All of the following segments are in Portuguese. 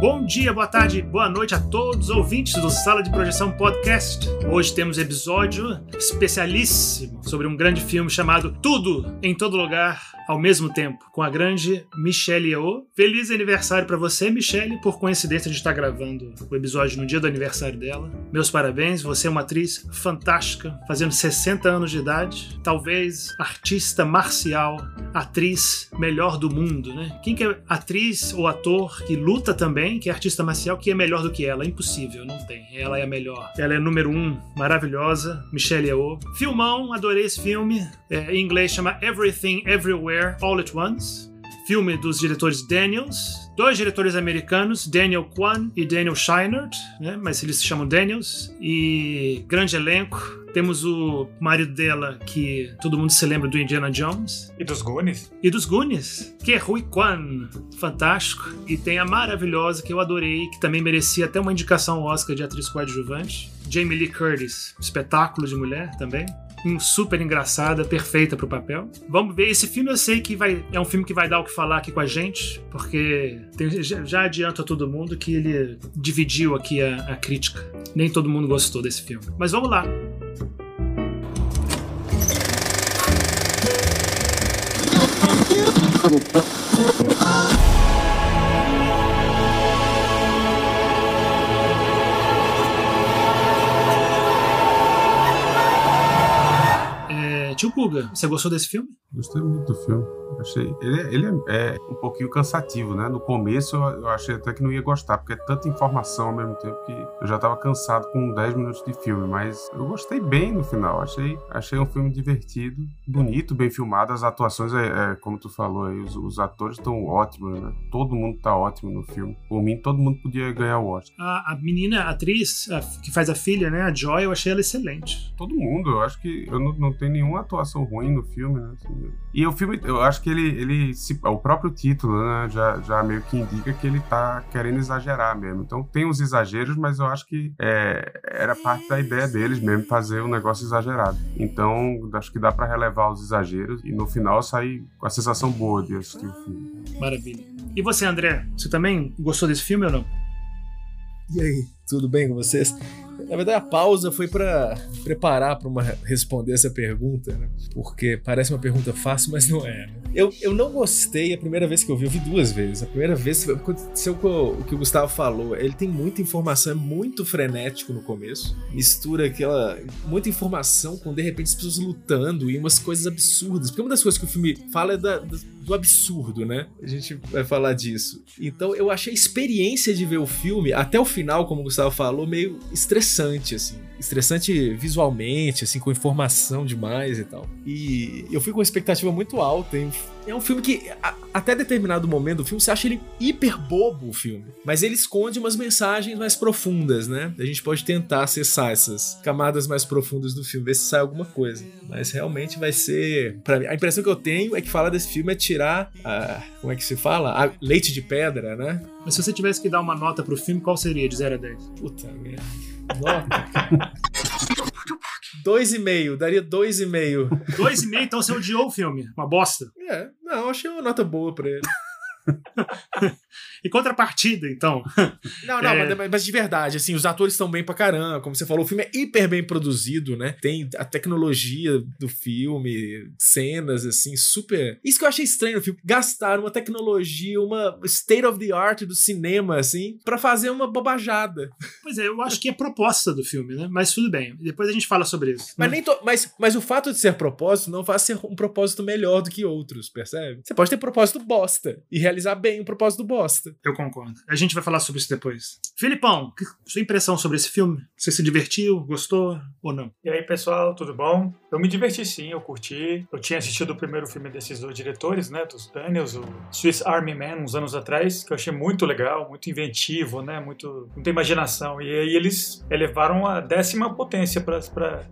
Bom dia, boa tarde, boa noite a todos os ouvintes do Sala de Projeção Podcast. Hoje temos episódio especialíssimo sobre um grande filme chamado Tudo em Todo Lugar ao mesmo tempo, com a grande Michelle Yeoh. Feliz aniversário para você, Michelle. Por coincidência, gente está gravando o episódio no dia do aniversário dela. Meus parabéns, você é uma atriz fantástica, fazendo 60 anos de idade. Talvez artista marcial, atriz melhor do mundo, né? Quem que é atriz ou ator que luta também, que é artista marcial, que é melhor do que ela? Impossível, não tem. Ela é a melhor. Ela é número um, maravilhosa, Michelle Yeoh. Filmão, adorei esse filme. É, em inglês chama Everything Everywhere All at Once, filme dos diretores Daniels, dois diretores americanos, Daniel Kwan e Daniel Scheinert, né? mas eles se chamam Daniels, e grande elenco. Temos o marido dela, que todo mundo se lembra do Indiana Jones. E dos Goonies. E dos Goonies, que é Rui Kwan. Fantástico. E tem a maravilhosa, que eu adorei, que também merecia até uma indicação ao Oscar de atriz coadjuvante. Jamie Lee Curtis, espetáculo de mulher também super engraçada, perfeita pro papel. Vamos ver. Esse filme eu sei que vai, é um filme que vai dar o que falar aqui com a gente, porque tem, já adianto a todo mundo que ele dividiu aqui a, a crítica. Nem todo mundo gostou desse filme. Mas vamos lá. Tio Kuga, você gostou desse filme? Gostei muito do filme. Achei. Ele, ele é, é, um pouquinho cansativo, né? No começo eu achei até que não ia gostar, porque é tanta informação ao mesmo tempo que eu já tava cansado com 10 minutos de filme. Mas eu gostei bem no final. Achei, achei um filme divertido, bonito, bem filmado. As atuações, é, é como tu falou aí, os, os atores estão ótimos, né? Todo mundo tá ótimo no filme. Por mim, todo mundo podia ganhar o Oscar. A, a menina, a atriz a, que faz a filha, né? A Joy, eu achei ela excelente. Todo mundo. Eu acho que eu não, não tenho nenhuma atuação ruim no filme, né? Assim, e o filme, eu acho que ele, ele se, o próprio título, né, já, já meio que indica que ele tá querendo exagerar mesmo. Então tem uns exageros, mas eu acho que é, era parte da ideia deles mesmo fazer um negócio exagerado. Então acho que dá para relevar os exageros e no final sair com a sensação boa de assistir o filme. Maravilha. E você, André, você também gostou desse filme ou não? E aí, tudo bem com vocês? Na verdade, a pausa foi para preparar para responder essa pergunta, né? Porque parece uma pergunta fácil, mas não é. Né? Eu, eu não gostei a primeira vez que eu vi, eu vi duas vezes. A primeira vez aconteceu com o que o Gustavo falou. Ele tem muita informação, é muito frenético no começo. Mistura aquela. muita informação com de repente as pessoas lutando e umas coisas absurdas. Porque uma das coisas que o filme fala é da, do absurdo, né? A gente vai falar disso. Então eu achei a experiência de ver o filme, até o final, como o Gustavo falou, meio estressante, assim. Estressante visualmente, assim, com informação demais e tal. E eu fui com uma expectativa muito alta. Hein? É um filme que, a, até determinado momento do filme, você acha ele hiper bobo, o filme. Mas ele esconde umas mensagens mais profundas, né? A gente pode tentar acessar essas camadas mais profundas do filme, ver se sai alguma coisa. Mas realmente vai ser. Pra mim, a impressão que eu tenho é que falar desse filme é tirar. A, como é que se fala? A leite de pedra, né? Mas se você tivesse que dar uma nota pro filme, qual seria de 0 a 10? Puta merda. Dois e meio, daria dois e meio. Dois e meio, então você odiou o filme. Uma bosta. É, não, achei uma nota boa pra ele. e contrapartida, então. Não, não, é... mas, mas, de verdade, assim, os atores estão bem pra caramba. Como você falou, o filme é hiper bem produzido, né? Tem a tecnologia do filme, cenas, assim, super. Isso que eu achei estranho no filme. Gastaram uma tecnologia, uma state of the art do cinema, assim, para fazer uma bobajada. Pois é, eu acho que é proposta do filme, né? Mas tudo bem. Depois a gente fala sobre isso. Mas, né? nem to... mas, mas o fato de ser propósito não faz ser um propósito melhor do que outros, percebe? Você pode ter propósito bosta e realizar bem o propósito bosta. Eu concordo. A gente vai falar sobre isso depois. Filipão, sua impressão sobre esse filme? Você se divertiu, gostou ou não? E aí, pessoal, tudo bom? Eu me diverti sim, eu curti. Eu tinha assistido o primeiro filme desses dois diretores, né, dos Daniels, o Swiss Army Man, uns anos atrás, que eu achei muito legal, muito inventivo, né, muito, muita imaginação. E aí eles elevaram a décima potência para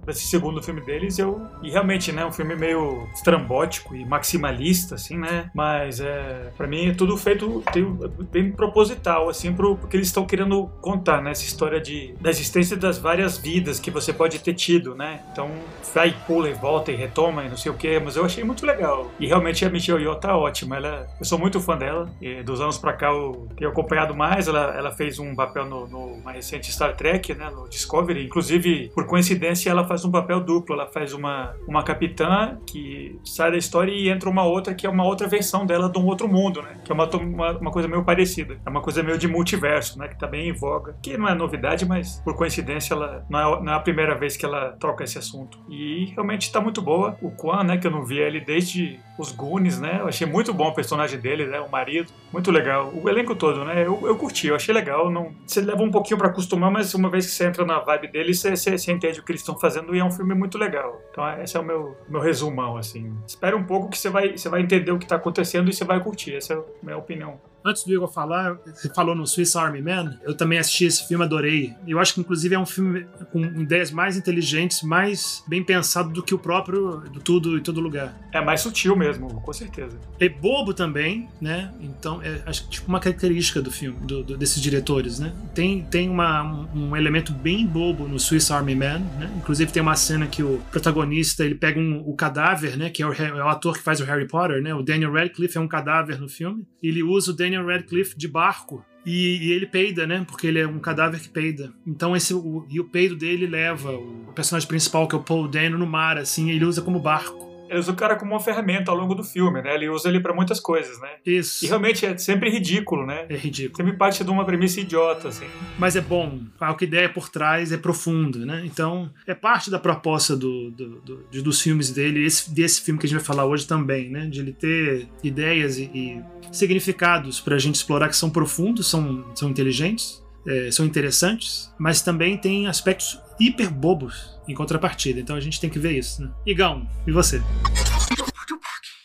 esse segundo filme deles. Eu, e realmente, né, um filme meio estrambótico e maximalista, assim, né, mas é, para mim tudo feito tem, bem proposital, assim, pro, porque eles estão querendo contar, né? Essa história de, da existência das várias vidas que você pode ter tido, né? Então, vai, pula e volta e retoma e não sei o que, mas eu achei muito legal. E realmente a Michelle Yeoh tá ótima. Ela, eu sou muito fã dela. E dos anos pra cá eu tenho acompanhado mais. Ela, ela fez um papel no, no mais recente Star Trek, né? No Discovery. Inclusive, por coincidência, ela faz um papel duplo. Ela faz uma, uma capitã que sai da história e entra uma outra que é uma outra versão dela de um outro mundo, né? Que é uma, uma, uma coisa meio parecida. É uma coisa meio de multiverso, né? Que tá bem em voga. Que não é novidade, mas por coincidência ela não é, não é a primeira vez que ela toca esse assunto. E realmente tá muito boa. O Quan, né? Que eu não vi ele desde os Goonies, né? Eu achei muito bom o personagem dele, né? O marido. Muito legal. O elenco todo, né? Eu, eu curti, eu achei legal. Não... Você leva um pouquinho para acostumar, mas uma vez que você entra na vibe dele, você, você, você entende o que eles estão fazendo e é um filme muito legal. Então esse é o meu, meu resumão, assim. Espera um pouco que você vai, você vai entender o que tá acontecendo e você vai curtir. Essa é a minha opinião. Antes do Igor falar, você falou no Swiss Army Man, eu também assisti esse filme, adorei. Eu acho que, inclusive, é um filme com ideias mais inteligentes, mais bem pensado do que o próprio do Tudo e Todo Lugar. É mais sutil mesmo, com certeza. É bobo também, né? Então, é, acho que tipo uma característica do filme, do, do, desses diretores, né? Tem, tem uma, um, um, elemento bem bobo no Swiss Army Man, né? Inclusive tem uma cena que o protagonista, ele pega um, o cadáver, né? Que é o, é o ator que faz o Harry Potter, né? O Daniel Radcliffe é um cadáver no filme. E ele usa o Daniel Radcliffe de barco e, e, ele peida, né? Porque ele é um cadáver que peida. Então esse o, e o peido dele leva o, o personagem principal, que é o Paul Dano, no mar, assim, ele usa como barco ele usa o cara como uma ferramenta ao longo do filme, né? Ele usa ele para muitas coisas, né? Isso. E realmente é sempre ridículo, né? É ridículo. Sempre parte de uma premissa idiota, assim. Mas é bom. A ideia por trás é profunda, né? Então, é parte da proposta do, do, do, dos filmes dele, esse, desse filme que a gente vai falar hoje também, né? De ele ter ideias e, e significados pra gente explorar que são profundos, são, são inteligentes, é, são interessantes, mas também tem aspectos hiper bobos em contrapartida. Então a gente tem que ver isso. Né? Igão, e você?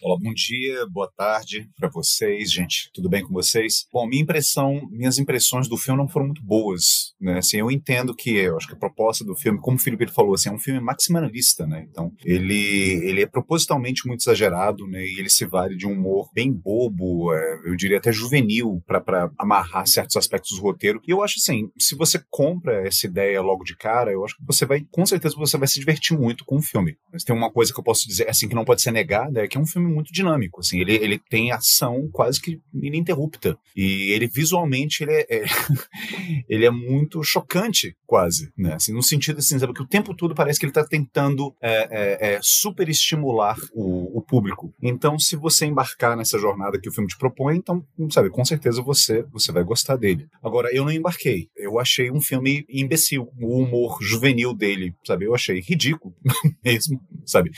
Olá, bom dia, boa tarde para vocês, gente. Tudo bem com vocês? Bom, minha impressão, minhas impressões do filme não foram muito boas, né? Assim, eu entendo que, eu acho que a proposta do filme, como o Felipe falou, assim, é um filme maximalista, né? Então, ele, ele é propositalmente muito exagerado, né? E ele se vale de um humor bem bobo, é, eu diria até juvenil, para amarrar certos aspectos do roteiro. E eu acho assim, se você compra essa ideia logo de cara, eu acho que você vai, com certeza, você vai se divertir muito com o filme. Mas tem uma coisa que eu posso dizer, assim, que não pode ser negada, é que é um filme muito dinâmico, assim, ele, ele tem ação quase que ininterrupta, e ele visualmente, ele é, é ele é muito chocante, quase, né, assim, no sentido assim, sabe, que o tempo todo parece que ele está tentando é, é, é, super estimular o, o, público, então se você embarcar nessa jornada que o filme te propõe, então, sabe, com certeza você, você vai gostar dele. Agora, eu não embarquei, eu achei um filme imbecil, o humor juvenil dele, sabe, eu achei ridículo mesmo, sabe,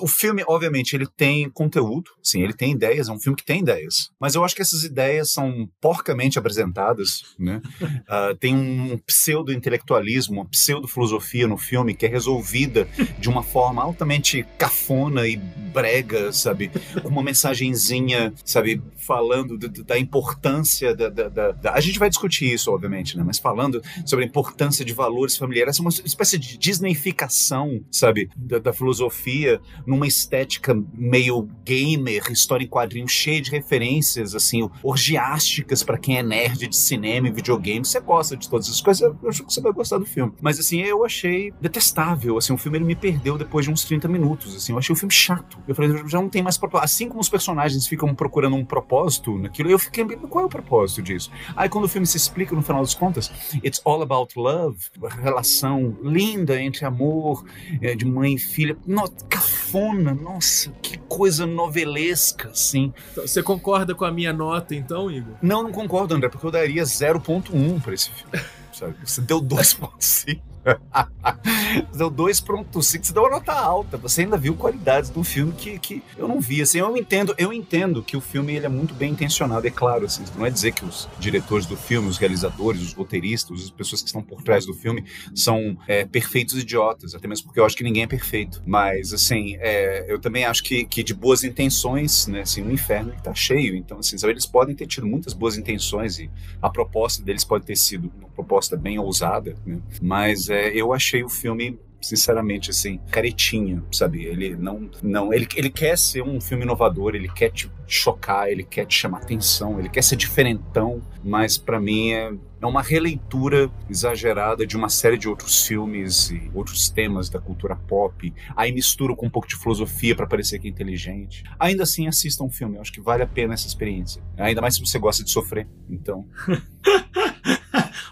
o filme, obviamente, ele tem conteúdo, sim, ele tem ideias, é um filme que tem ideias. Mas eu acho que essas ideias são porcamente apresentadas, né? uh, tem um pseudo-intelectualismo, uma pseudo-filosofia no filme que é resolvida de uma forma altamente cafona e brega, sabe? Com uma mensagenzinha, sabe? Falando da importância da, da, da, da, A gente vai discutir isso, obviamente, né? Mas falando sobre a importância de valores familiares, é uma espécie de disneyficação, sabe? Da, da filosofia numa estética meio gamer, história em quadrinhos cheia de referências, assim, orgiásticas para quem é nerd de cinema e videogame. Você gosta de todas essas coisas, eu acho que você vai gostar do filme. Mas, assim, eu achei detestável, assim, o filme ele me perdeu depois de uns 30 minutos, assim, eu achei o filme chato. Eu falei, já não tem mais propósito. Assim como os personagens ficam procurando um propósito naquilo, eu fiquei, qual é o propósito disso? Aí quando o filme se explica, no final das contas, it's all about love, relação linda entre amor é, de mãe e filha. No, cafona, nossa, que coisa novelesca, assim. Então, você concorda com a minha nota, então, Igor? Não, não concordo, André, porque eu daria 0.1 para esse filme. Sabe? Você deu 2.5. deu 2.5, você deu uma nota alta. Você ainda viu qualidades do filme que, que eu não vi. Assim, eu entendo, eu entendo que o filme ele é muito bem intencionado, é claro. Assim, não é dizer que os diretores do filme, os realizadores, os roteiristas, as pessoas que estão por trás do filme são é, perfeitos idiotas, até mesmo porque eu acho que ninguém é perfeito. Mas, assim, é, eu também acho que, que de boas intenções, né, assim, o inferno está cheio. Então, assim, sabe, eles podem ter tido muitas boas intenções e a proposta deles pode ter sido uma proposta bem ousada, né? mas é, eu achei o filme sinceramente, assim, caretinha, sabe? Ele não. não ele, ele quer ser um filme inovador, ele quer te chocar, ele quer te chamar atenção, ele quer ser diferentão, mas para mim é, é uma releitura exagerada de uma série de outros filmes e outros temas da cultura pop. Aí misturo com um pouco de filosofia para parecer que é inteligente. Ainda assim, assista um filme. Eu acho que vale a pena essa experiência. Ainda mais se você gosta de sofrer. Então.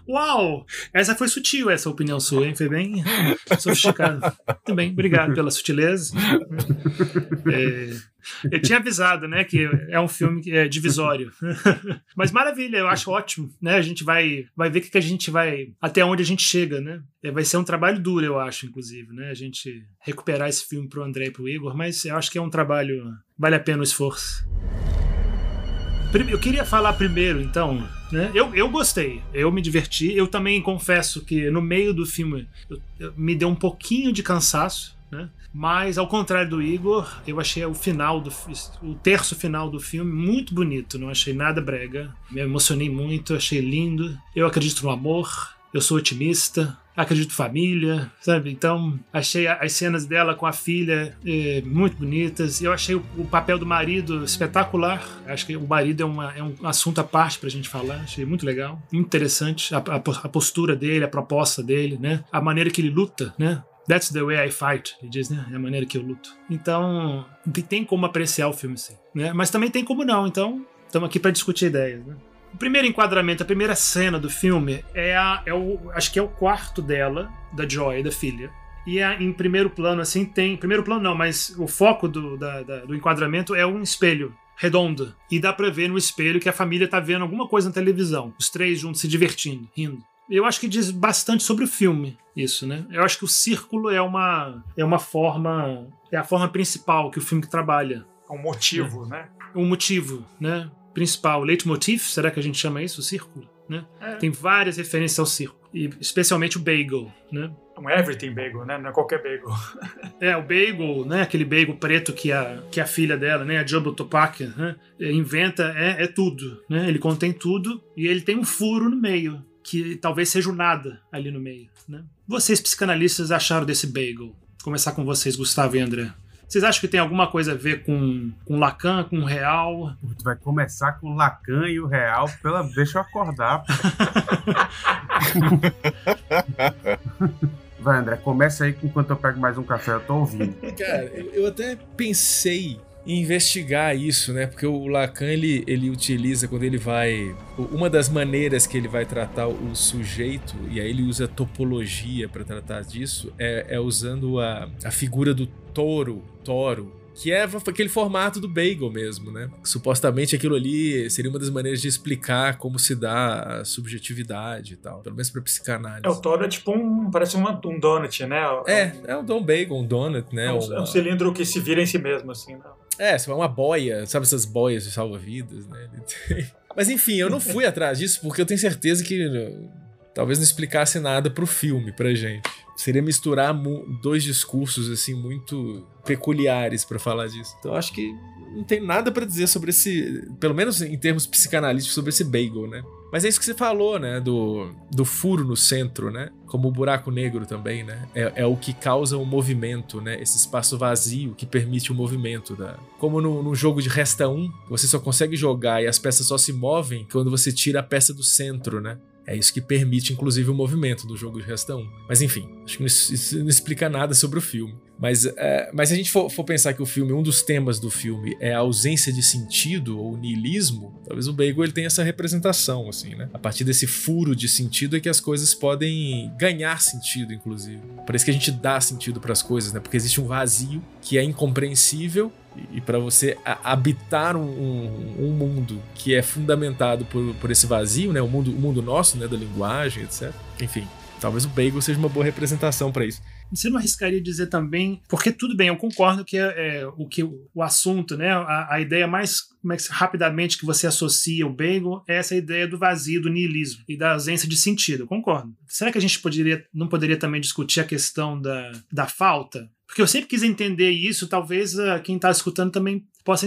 Uau! Essa foi sutil, essa opinião sua, hein? Foi bem sofisticada. Bem, obrigado pela sutileza. É, eu tinha avisado, né, que é um filme que é divisório. Mas maravilha, eu acho ótimo, né? A gente vai, vai ver que, que a gente vai, até onde a gente chega, né? É, vai ser um trabalho duro, eu acho, inclusive, né? A gente recuperar esse filme pro André e pro Igor, mas eu acho que é um trabalho, vale a pena o esforço. Eu queria falar primeiro, então, né? Eu, eu gostei, eu me diverti. Eu também confesso que no meio do filme eu, eu, me deu um pouquinho de cansaço, né? Mas ao contrário do Igor, eu achei o final do o terço final do filme muito bonito, não achei nada brega. Me emocionei muito, achei lindo. Eu acredito no amor, eu sou otimista, acredito família, sabe? Então, achei as cenas dela com a filha eh, muito bonitas. Eu achei o, o, papel do marido espetacular. Acho que o marido é, uma, é um assunto à parte pra gente falar. Achei muito legal, interessante. A, a, a, postura dele, a proposta dele, né? A maneira que ele luta, né? That's the way I fight, ele diz, né? É a maneira que eu luto. Então, tem como apreciar o filme, sim. Né? Mas também tem como não. Então, estamos aqui para discutir ideias, né? O primeiro enquadramento, a primeira cena do filme é, a, é o, acho que é o quarto dela, da Joy, da filha. E a, em primeiro plano, assim, tem. Primeiro plano não, mas o foco do, da, da, do enquadramento é um espelho redondo. E dá pra ver no espelho que a família tá vendo alguma coisa na televisão. Os três juntos se divertindo, rindo. Eu acho que diz bastante sobre o filme, isso, né? Eu acho que o círculo é uma, é uma forma. É a forma principal que o filme trabalha. É um motivo, é. né? Um motivo, né? Principal, leitmotiv, será que a gente chama isso? O círculo, né? É. Tem várias referências ao círculo, e especialmente o bagel, né? Um everything bagel, né? Não é qualquer bagel. é, o bagel, né? Aquele bagel preto que a, que a filha dela, né? A Jumbo Topak, né? inventa, é, é tudo, né? Ele contém tudo e ele tem um furo no meio, que talvez seja o nada ali no meio, né? Vocês psicanalistas acharam desse bagel? Vou começar com vocês, Gustavo e André. Vocês acham que tem alguma coisa a ver com, com Lacan, com o Real? Tu vai começar com o Lacan e o Real, pela... deixa eu acordar. vai, André, começa aí enquanto eu pego mais um café, eu tô ouvindo. Cara, eu, eu até pensei investigar isso, né? Porque o Lacan ele, ele utiliza quando ele vai uma das maneiras que ele vai tratar o sujeito e aí ele usa topologia para tratar disso é, é usando a, a figura do touro, toro, que é aquele formato do bagel mesmo, né? Supostamente aquilo ali seria uma das maneiras de explicar como se dá a subjetividade e tal, pelo menos para psicanálise. É, o toro é tipo um, parece uma, um donut, né? É, é um, um bagel, um donut, né? É um, é um cilindro que se vira em si mesmo, assim, né? É, é uma boia, sabe essas boias de salva-vidas, né? Mas enfim, eu não fui atrás disso porque eu tenho certeza que talvez não explicasse nada pro filme, pra gente. Seria misturar dois discursos assim muito peculiares para falar disso. Então acho que não tem nada para dizer sobre esse, pelo menos em termos psicanalísticos, sobre esse bagel, né? Mas é isso que você falou, né? Do, do furo no centro, né? Como o buraco negro também, né? É, é o que causa o movimento, né? Esse espaço vazio que permite o movimento. Da... Como no, no jogo de resta um, você só consegue jogar e as peças só se movem quando você tira a peça do centro, né? É isso que permite, inclusive, o movimento do jogo de Resta 1. Mas enfim, acho que isso não explica nada sobre o filme. Mas, é, mas se a gente for, for, pensar que o filme, um dos temas do filme é a ausência de sentido ou niilismo, talvez o Bagel ele tenha essa representação, assim, né? A partir desse furo de sentido é que as coisas podem ganhar sentido, inclusive. Parece que a gente dá sentido para as coisas, né? Porque existe um vazio que é incompreensível e para você habitar um, um, um, mundo que é fundamentado por, por esse vazio, né? O mundo, o mundo nosso, né? Da linguagem, etc. Enfim, talvez o Bagel seja uma boa representação para isso. Você não arriscaria dizer também, porque tudo bem, eu concordo que é, é o que o assunto, né, a, a ideia mais, mais rapidamente que você associa o bagel é essa ideia do vazio, do niilismo e da ausência de sentido. Concordo. Será que a gente poderia, não poderia também discutir a questão da, da falta? Porque eu sempre quis entender isso, talvez uh, quem está escutando também possa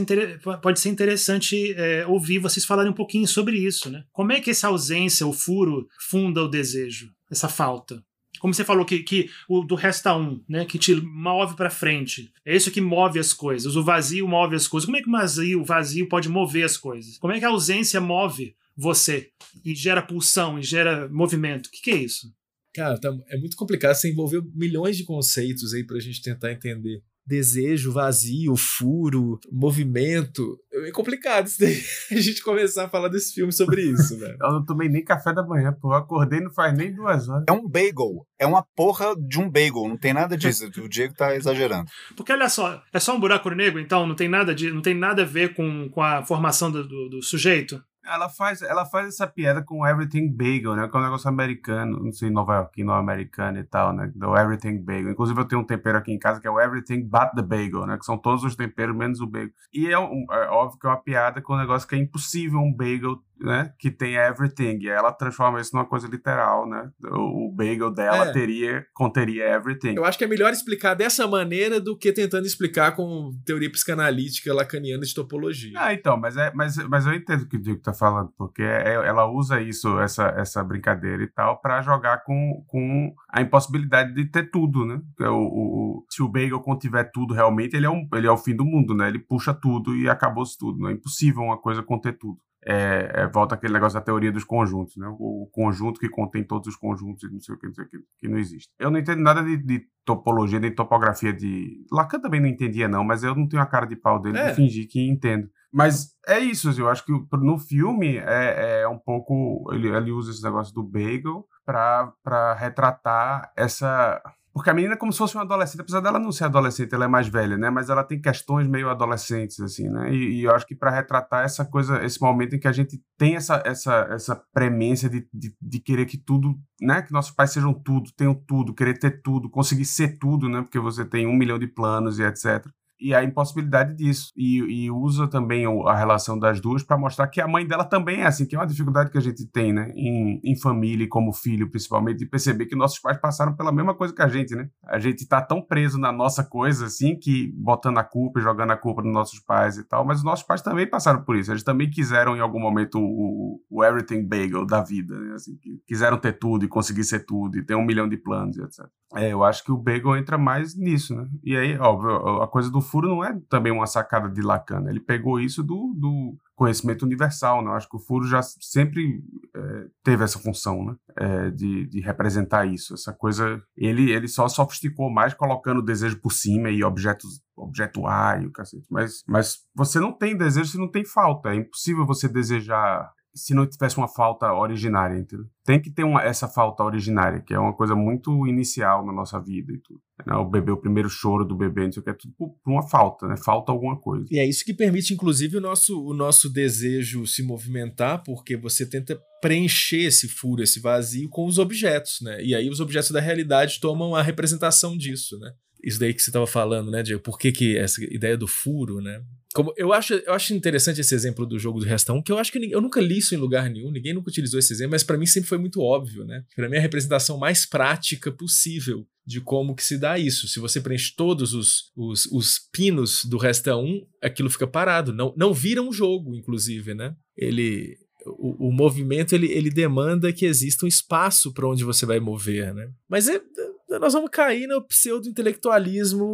pode ser interessante é, ouvir vocês falarem um pouquinho sobre isso, né? Como é que essa ausência, o furo, funda o desejo, essa falta? Como você falou que, que o do resta um, né, que te move para frente. É isso que move as coisas. O vazio move as coisas. Como é que o vazio, o vazio pode mover as coisas? Como é que a ausência move você e gera pulsão e gera movimento? O que, que é isso? Cara, tá, é muito complicado. Você envolveu milhões de conceitos aí pra gente tentar entender desejo, vazio, furo, movimento. É complicado isso daí. A gente começar a falar desse filme sobre isso, velho. Eu não tomei nem café da manhã, pô. Eu acordei não faz nem duas horas. É um bagel. É uma porra de um bagel. Não tem nada disso. o Diego tá exagerando. Porque olha só, é só um buraco negro, então não tem nada, de, não tem nada a ver com, com a formação do, do, do sujeito? Ela faz, ela faz essa piada com Everything Bagel, né? Que é um negócio americano, não sei, nova iorquino americano e tal, né? Do Everything Bagel. Inclusive, eu tenho um tempero aqui em casa que é o Everything But the Bagel, né? Que são todos os temperos menos o bagel. E é, um, é óbvio que é uma piada com um negócio que é impossível um bagel né, que tem everything, ela transforma isso numa coisa literal, né? O, bagel dela é. teria conteria everything. Eu acho que é melhor explicar dessa maneira do que tentando explicar com teoria psicanalítica lacaniana de topologia. Ah, então, mas é, mas, mas eu entendo o que o Diego tá falando, porque é, ela usa isso, essa, essa brincadeira e tal, para jogar com, com a impossibilidade de ter tudo, né? O, o, se o bagel contiver tudo realmente, ele é, um, ele é o fim do mundo, né? Ele puxa tudo e acabou-se tudo. Não é impossível uma coisa conter tudo é, é, volta aquele negócio da teoria dos conjuntos, né? O, o, conjunto que contém todos os conjuntos e não sei o que, não sei o que, que não existe. Eu não entendo nada de, de, topologia, nem topografia de. Lacan também não entendia, não, mas eu não tenho a cara de pau dele é. de fingir que entendo. Mas é isso, assim, eu acho que no filme é, é um pouco. Ele, ele usa esse negócio do bagel para retratar essa porque a menina é como se fosse uma adolescente, apesar dela não ser adolescente, ela é mais velha, né? Mas ela tem questões meio adolescentes, assim, né? E, e eu acho que para retratar essa coisa, esse momento em que a gente tem essa, essa, essa premência de, de, de, querer que tudo, né? Que nossos pais sejam tudo, tenham tudo, querer ter tudo, conseguir ser tudo, né? Porque você tem um milhão de planos e etc e a impossibilidade disso. E, e usa também a relação das duas para mostrar que a mãe dela também é assim, que é uma dificuldade que a gente tem, né? Em, em família e como filho, principalmente, de perceber que nossos pais passaram pela mesma coisa que a gente, né? A gente tá tão preso na nossa coisa, assim, que botando a culpa e jogando a culpa nos nossos pais e tal, mas os nossos pais também passaram por isso. Eles também quiseram, em algum momento, o, o everything bagel da vida, né? Assim, quiseram ter tudo e conseguir ser tudo e ter um milhão de planos e etc. É, eu acho que o bagel entra mais nisso, né? E aí, óbvio, a coisa do furo não é também uma sacada de Lacan. Né? Ele pegou isso do, do conhecimento universal. Né? Eu acho que o furo já sempre é, teve essa função né? É, de, de representar isso. Essa coisa. Ele, ele só sofisticou mais colocando o desejo por cima e objetos o cacete. Mas, mas você não tem desejo se não tem falta. É impossível você desejar se não tivesse uma falta originária, entendeu? Tem que ter uma, essa falta originária, que é uma coisa muito inicial na nossa vida e tudo. Né? O bebê, o primeiro choro do bebê, não sei o que, é tudo por uma falta, né? Falta alguma coisa. E é isso que permite, inclusive, o nosso, o nosso desejo se movimentar, porque você tenta preencher esse furo, esse vazio com os objetos, né? E aí os objetos da realidade tomam a representação disso, né? Isso daí que você estava falando, né, Diego? Por que, que essa ideia do furo, né? Como, eu, acho, eu acho interessante esse exemplo do jogo do Resta 1, que eu acho que eu nunca li isso em lugar nenhum, ninguém nunca utilizou esse exemplo, mas para mim sempre foi muito óbvio, né? Para mim é a representação mais prática possível de como que se dá isso. Se você preenche todos os, os, os pinos do Resta 1, aquilo fica parado. Não, não vira um jogo, inclusive, né? Ele, o, o, movimento ele, ele demanda que exista um espaço para onde você vai mover, né? Mas é, nós vamos cair no pseudo-intelectualismo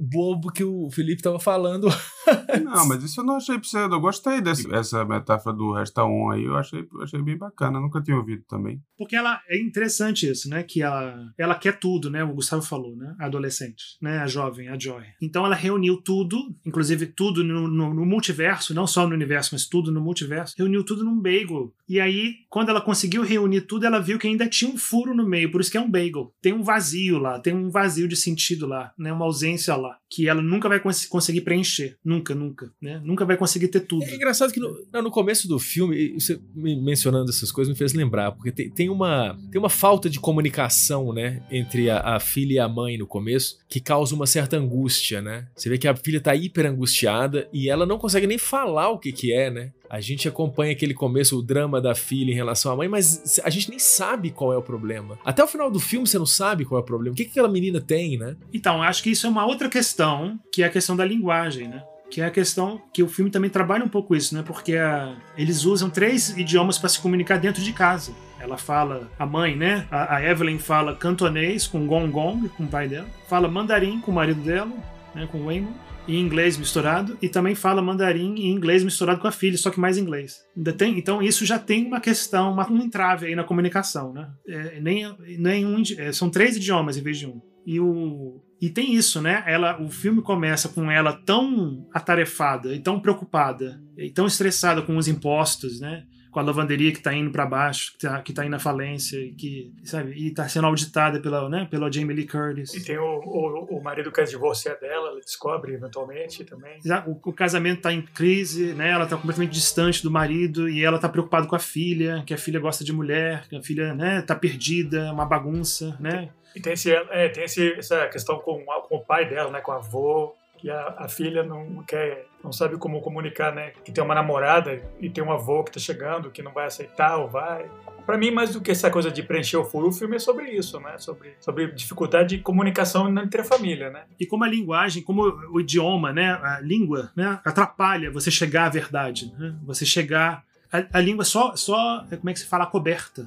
bobo que o Felipe estava falando. não, mas isso eu não achei pseudo. Eu gostei dessa metáfora do Resta 1 aí. Eu achei, achei bem bacana. Eu nunca tinha ouvido também. Porque ela é interessante isso, né? Que ela, ela quer tudo, né? O Gustavo falou, né? A adolescente, né? A jovem, a Joy. Então ela reuniu tudo, inclusive tudo no, no, no multiverso, não só no universo, mas tudo no multiverso. Reuniu tudo num bagel. E aí, quando ela conseguiu reunir tudo, ela viu que ainda tinha um furo no meio. Por isso que é um bagel. Tem um vazio lá, tem um vazio de sentido lá, né? Uma ausência lá, que ela nunca vai cons conseguir preencher. Nunca, nunca, né? Nunca vai conseguir ter tudo. É engraçado que no, no começo do filme, você mencionando essas coisas me fez lembrar, porque tem, tem, uma, tem uma falta de comunicação, né? Entre a, a filha e a mãe no começo, que causa uma certa angústia, né? Você vê que a filha tá hiper angustiada e ela não consegue nem falar o que que é, né? A gente acompanha aquele começo, o drama da filha em relação à mãe, mas a gente nem sabe qual é o problema. Até o final do filme você não sabe qual é o problema. O que, que aquela menina tem, né? Então, acho que isso é uma outra questão, que é a questão da linguagem, né? que é a questão que o filme também trabalha um pouco isso, né? Porque a, eles usam três idiomas para se comunicar dentro de casa. Ela fala, a mãe, né? A, a Evelyn fala cantonês com Gong Gong, com o pai dela. Fala mandarim com o marido dela, né? Com o Wayman. Inglês misturado. E também fala mandarim e inglês misturado com a filha, só que mais inglês. Ainda tem, então isso já tem uma questão, uma, um entrave aí na comunicação, né? É, nem, nem um, é, são três idiomas em vez de um. E o, e tem isso, né? Ela, o filme começa com ela tão atarefada e tão preocupada e tão estressada com os impostos, né? Com a lavanderia que está indo para baixo, que está que tá indo à falência e que, sabe, e tá sendo auditada pela, né, pela Jamie Lee Curtis. E tem o, o, o marido que quer divorciar dela, ela descobre eventualmente também. O, o casamento está em crise, né? Ela está completamente distante do marido e ela está preocupada com a filha, que a filha gosta de mulher, que a filha, né, tá perdida, uma bagunça, né? E tem, esse, é, tem esse, essa questão com, com o pai dela, né, com o avô, que a, a, filha não quer, não sabe como comunicar, né, que tem uma namorada e tem um avô que está chegando, que não vai aceitar ou vai. Para mim, mais do que essa coisa de preencher o furo, o filme é sobre isso, né, sobre, sobre dificuldade de comunicação entre a família, né. E como a linguagem, como o idioma, né, a língua, né, atrapalha você chegar à verdade, né, você chegar a, a, língua só, só, como é que se fala, coberta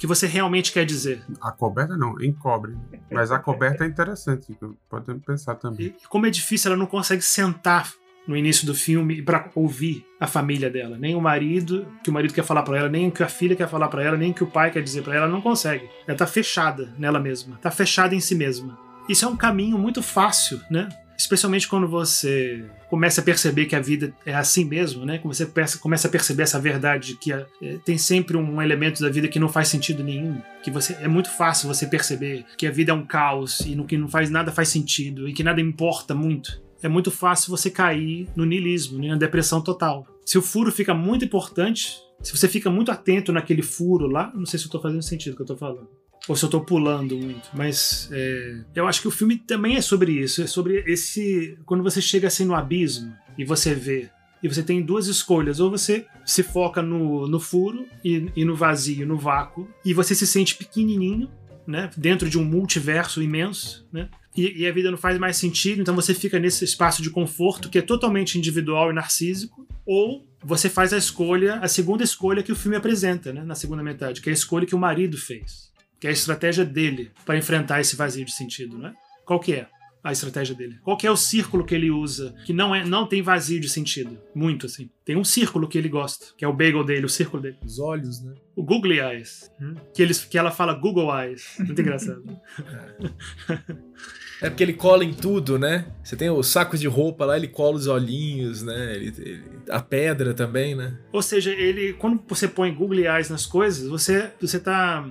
que você realmente quer dizer. A coberta não, encobre. Mas a coberta é interessante, pode pensar também. E como é difícil, ela não consegue sentar no início do filme para ouvir a família dela, nem o marido, que o marido quer falar para ela, nem o que a filha quer falar para ela, nem o que o pai quer dizer para ela, ela não consegue. Ela tá fechada nela mesma, tá fechada em si mesma. Isso é um caminho muito fácil, né? Especialmente quando você começa a perceber que a vida é assim mesmo, né? Quando você começa a perceber essa verdade que é, tem sempre um elemento da vida que não faz sentido nenhum, que você é muito fácil você perceber que a vida é um caos e no que não faz nada faz sentido e que nada importa muito. É muito fácil você cair no niilismo, né? na depressão total. Se o furo fica muito importante, se você fica muito atento naquele furo lá, não sei se eu estou fazendo sentido o que eu estou falando ou se eu tô pulando muito, mas é, eu acho que o filme também é sobre isso, é sobre esse quando você chega assim no abismo e você vê e você tem duas escolhas, ou você se foca no, no furo e, e no vazio, no vácuo, e você se sente pequenininho, né, dentro de um multiverso imenso, né, e, e, a vida não faz mais sentido, então você fica nesse espaço de conforto que é totalmente individual e narcísico, ou você faz a escolha, a segunda escolha que o filme apresenta, né, na segunda metade, que é a escolha que o marido fez que é a estratégia dele para enfrentar esse vazio de sentido, né? Qual que é a estratégia dele? Qual que é o círculo que ele usa que não é não tem vazio de sentido? Muito assim. Tem um círculo que ele gosta, que é o bagel dele, o círculo dele. Os olhos, né? O Googly Eyes, hum? que eles que ela fala Google Eyes. Muito engraçado. É porque ele cola em tudo, né? Você tem os sacos de roupa lá, ele cola os olhinhos, né? Ele, ele, a pedra também, né? Ou seja, ele quando você põe Google Eyes nas coisas, você você tá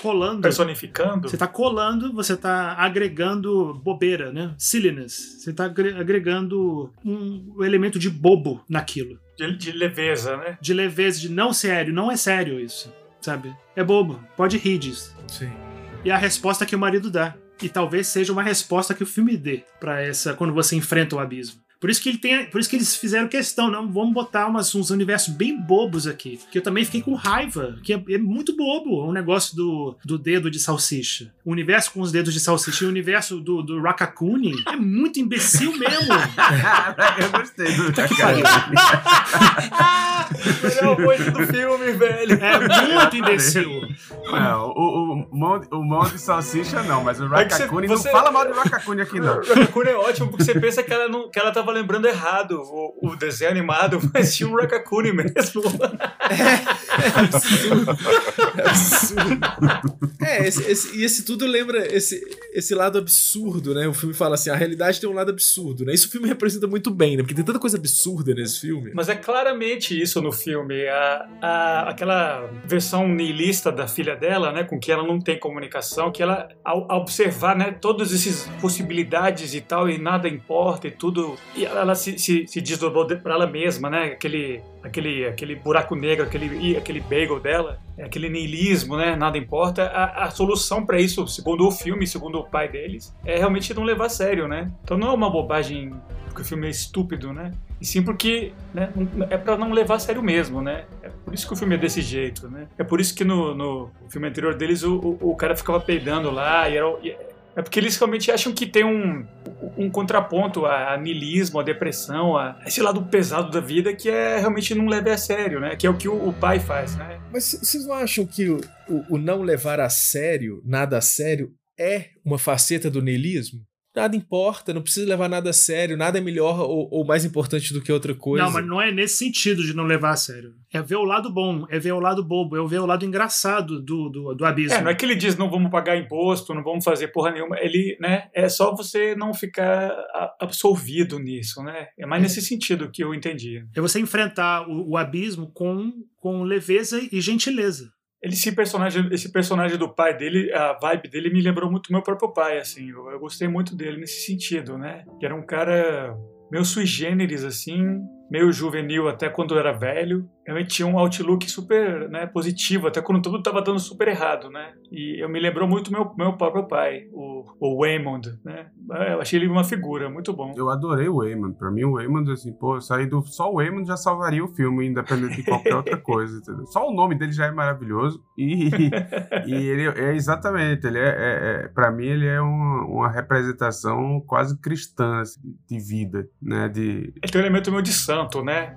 colando. Personificando. Você está colando, você está agregando bobeira, né? Silliness. Você está agregando um elemento de bobo naquilo. De, de, leveza, né? De leveza, de não sério. Não é sério isso, sabe? É bobo. Pode rir disso. Sim. E a resposta que o marido dá. E talvez seja uma resposta que o filme dê para essa quando você enfrenta o abismo. Por isso que ele tem, por isso que eles fizeram questão, não, vamos botar umas, uns universos bem bobos aqui. Que eu também fiquei com raiva, que é, é muito bobo o um negócio do, do dedo de salsicha. O universo com os dedos de salsicha e o universo do, do Rakakuni é muito imbecil mesmo. eu gostei do Rakakuni. Melhor coisa do filme, velho. É muito imbecil. Não, o, o, mão, o mão de salsicha não, mas o Rakakuni, é você, você... não fala mal do Rakakuni aqui não. O Rakakuni é ótimo porque você pensa que ela, não, que ela tava lembrando errado o, o desenho animado, mas tinha o Rakakuni mesmo. É, é absurdo. É absurdo. É, esse, esse, e esse tudo lembra esse, esse lado absurdo, né? O filme fala assim, a realidade tem um lado absurdo, né? Isso o filme representa muito bem, né? Porque tem tanta coisa absurda nesse filme. Mas é claramente isso no filme. A, a, aquela versão niilista da filha dela, né? Com que ela não tem comunicação, que ela, ao, ao observar, né? Todas essas possibilidades e tal, e nada importa e tudo e ela se, se, se desdobrou para ela mesma, né? Aquele, aquele, aquele buraco negro, aquele, aquele bagel dela, aquele niilismo, né? Nada importa. A, a solução para isso, segundo o filme, segundo o pai deles, é realmente não levar a sério, né? Então não é uma bobagem porque o filme é estúpido, né? E sim porque né, é para não levar a sério mesmo, né? É por isso que o filme é desse jeito, né? É por isso que no, no filme anterior deles o, o, o cara ficava peidando lá e era, É porque eles realmente acham que tem um, um contraponto a, niilismo, a depressão, a esse lado pesado da vida que é realmente não levar a sério, né? Que é o que o, o pai faz, né? Mas vocês não acham que o, o, o não levar a sério, nada a sério, é uma faceta do niilismo? Nada importa, não precisa levar nada a sério, nada é melhor ou, ou, mais importante do que outra coisa. Não, mas não é nesse sentido de não levar a sério. É ver o lado bom, é ver o lado bobo, é ver o lado engraçado do, do, do abismo. É, não é que ele diz não vamos pagar imposto, não vamos fazer porra nenhuma. Ele, né, é só você não ficar absolvido nisso, né? É mais é. nesse sentido que eu entendi. É você enfrentar o, o abismo com, com leveza e gentileza ele esse personagem, esse personagem do pai dele, a vibe dele me lembrou muito meu próprio pai, assim. Eu, eu gostei muito dele nesse sentido, né? Que era um cara meio sui generis, assim, meio juvenil até quando era velho. Realmente tinha um outlook super né, positivo, até quando tudo estava dando super errado, né? E eu me lembrou muito meu meu próprio pai, o, o Waymond, né? Eu achei ele uma figura, muito bom. Eu adorei o Waymond. Pra mim, o Waymond, assim, pô, sair do... Só o Waymond já salvaria o filme, independente de qualquer outra coisa, entendeu? Só o nome dele já é maravilhoso. E, e ele é exatamente, ele é, é, é pra mim, ele é uma, uma representação quase cristã assim, de vida, né? De... Ele tem um elemento meio de santo, né?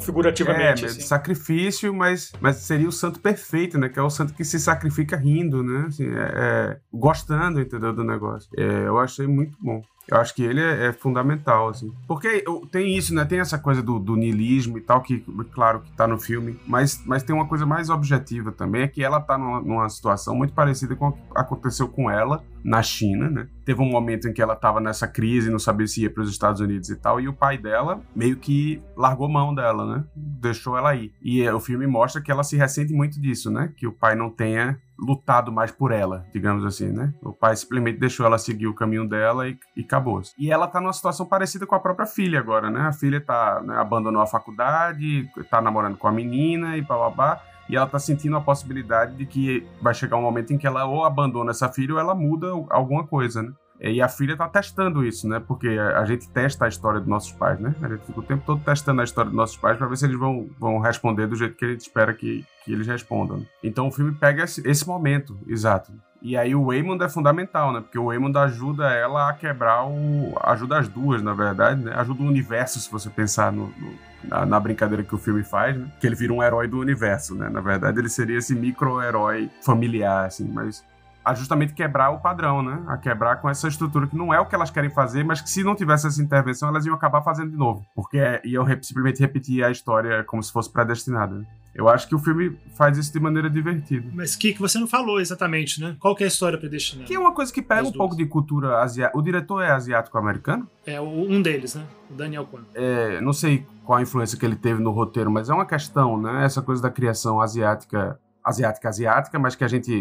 Figurativamente. É, assim. sacrifício, mas, mas seria o santo perfeito, né? Que é o santo que se sacrifica rindo, né? Assim, é, é, gostando, entendeu? Do negócio. É, eu achei muito bom. Eu acho que ele é, é, fundamental, assim. Porque tem isso, né? Tem essa coisa do, do niilismo e tal, que, claro, que tá no filme. Mas, mas tem uma coisa mais objetiva também, é que ela tá numa, numa situação muito parecida com o que aconteceu com ela na China, né? Teve um momento em que ela tava nessa crise, não sabia se ia para os Estados Unidos e tal, e o pai dela meio que largou mão dela, né? Deixou ela ir. E o filme mostra que ela se ressente muito disso, né? Que o pai não tenha lutado mais por ela, digamos assim, né? O pai simplesmente deixou ela seguir o caminho dela e, e acabou. E ela tá numa situação parecida com a própria filha agora, né? A filha tá, né, abandonou a faculdade, tá namorando com a menina e babá. E ela tá sentindo a possibilidade de que vai chegar um momento em que ela ou abandona essa filha ou ela muda alguma coisa, né? E a filha tá testando isso, né? Porque a gente testa a história dos nossos pais, né? A gente fica o tempo todo testando a história dos nossos pais para ver se eles vão, vão responder do jeito que a gente espera que, que eles respondam. Então o filme pega esse, esse momento, exato. E aí o Waymond é fundamental, né? Porque o Waymond ajuda ela a quebrar o... Ajuda as duas, na verdade, né? Ajuda o universo, se você pensar no, no na, na, brincadeira que o filme faz, né? Que ele vira um herói do universo, né? Na verdade, ele seria esse micro-herói familiar, assim, mas a justamente quebrar o padrão, né? A quebrar com essa estrutura que não é o que elas querem fazer, mas que se não tivesse essa intervenção, elas iam acabar fazendo de novo. Porque iam simplesmente repetir a história como se fosse predestinada. Eu acho que o filme faz isso de maneira divertida. Mas que que você não falou exatamente, né? Qual que é a história predestinada? Que é uma coisa que pega um pouco de cultura asiática. O diretor é asiático-americano? É um deles, né? O Daniel Kwan. É, não sei qual a influência que ele teve no roteiro, mas é uma questão, né? Essa coisa da criação asiática, asiática, asiática, mas que a gente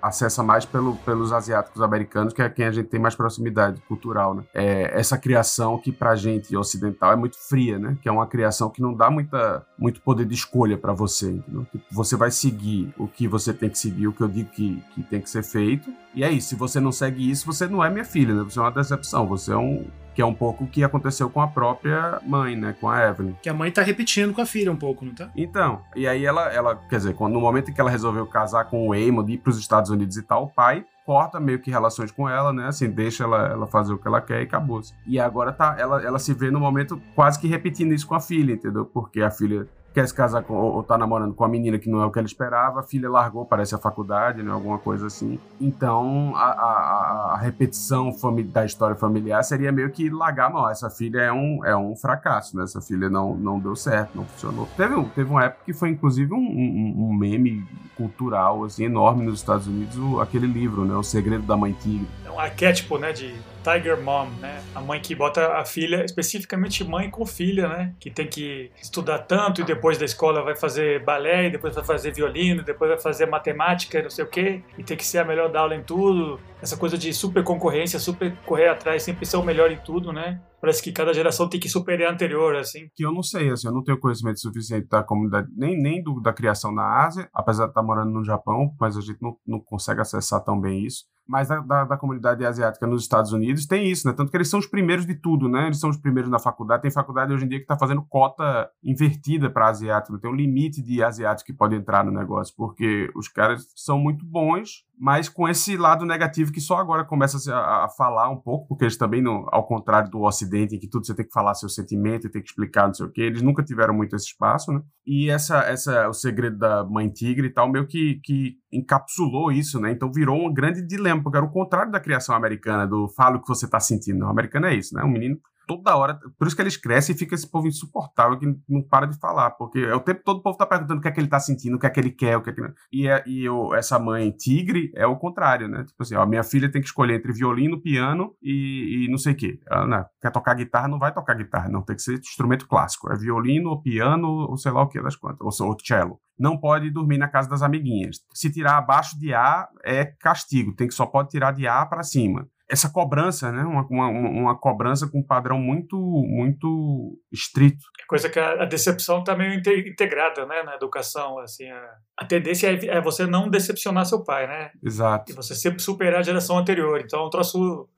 acessa mais pelo, pelos asiáticos americanos, que é quem a gente tem mais proximidade cultural, né? É essa criação que pra gente ocidental é muito fria, né? Que é uma criação que não dá muita, muito poder de escolha para você, entendeu? Você vai seguir o que você tem que seguir, o que eu digo que, que tem que ser feito, e é isso. Se você não segue isso, você não é minha filha, né? Você é uma decepção, você é um que é um pouco o que aconteceu com a própria mãe, né, com a Evelyn. Que a mãe tá repetindo com a filha um pouco, não tá? Então, e aí ela, ela quer dizer, quando, no momento em que ela resolveu casar com o Eamon, ir para os Estados Unidos e tal, o pai corta meio que relações com ela, né? Assim, deixa ela, ela fazer o que ela quer e acabou. -se. E agora tá, ela, ela se vê no momento quase que repetindo isso com a filha, entendeu? Porque a filha quer se casar com, ou, ou tá namorando com a menina que não é o que ela esperava, a filha largou, parece a faculdade, né, alguma coisa assim. Então, a, a, a repetição da história familiar seria meio que largar, não, essa filha é um, é um fracasso, né, essa filha não, não deu certo, não funcionou. Teve, teve uma época que foi, inclusive, um, um, um meme cultural, assim, enorme nos Estados Unidos, o, aquele livro, né, O Segredo da Mãe Tigre. É um arquétipo, né, de Tiger Mom, né? A mãe que bota a filha, especificamente mãe com filha, né? Que tem que estudar tanto e depois da escola vai fazer balé, depois vai fazer violino, depois vai fazer matemática, não sei o quê, e tem que ser a melhor da aula em tudo. Essa coisa de super concorrência, super correr atrás, sempre ser o melhor em tudo, né? Parece que cada geração tem que superar a anterior, assim. Que eu não sei, assim, eu não tenho conhecimento suficiente da comunidade, nem, nem do, da criação na Ásia, apesar de estar morando no Japão, mas a gente não, não consegue acessar tão bem isso mas da, da, da, comunidade asiática nos Estados Unidos tem isso, né? Tanto que eles são os primeiros de tudo, né? Eles são os primeiros na faculdade. Tem faculdade hoje em dia que está fazendo cota invertida para asiático. Tem um limite de asiático que pode entrar no negócio, porque os caras são muito bons mas com esse lado negativo que só agora começa a, a falar um pouco, porque eles também, ao contrário do Ocidente, em que tudo você tem que falar seu sentimento e tem que explicar não sei o quê, eles nunca tiveram muito esse espaço, né? E essa, essa, o segredo da mãe tigre e tal, meio que, que encapsulou isso, né? Então virou um grande dilema, porque era o contrário da criação americana, do fala o que você tá sentindo. Não, o americano é isso, né? Um menino toda hora. Por isso que eles crescem e fica esse povo insuportável que não para de falar. Porque é o tempo todo o povo tá perguntando o que é que ele tá sentindo, o que é que ele quer, o que é que. E, é, e eu, essa mãe tigre é o contrário, né? Tipo assim, ó, minha filha tem que escolher entre violino, piano e, e não sei o quê. Ela não, quer tocar guitarra, não vai tocar guitarra, não. Tem que ser instrumento clássico. É violino, ou piano, ou sei lá o que das quantas. Ou, ou cello não pode dormir na casa das amiguinhas. Se tirar abaixo de A é castigo, tem que só pode tirar de A para cima essa cobrança, né? Uma, uma, uma, cobrança com um padrão muito muito estrito. É coisa que a, a decepção está meio integrada, né, na educação, assim, a, a tendência é, é, você não decepcionar seu pai, né? Exato. E você sempre superar a geração anterior. Então, é um troço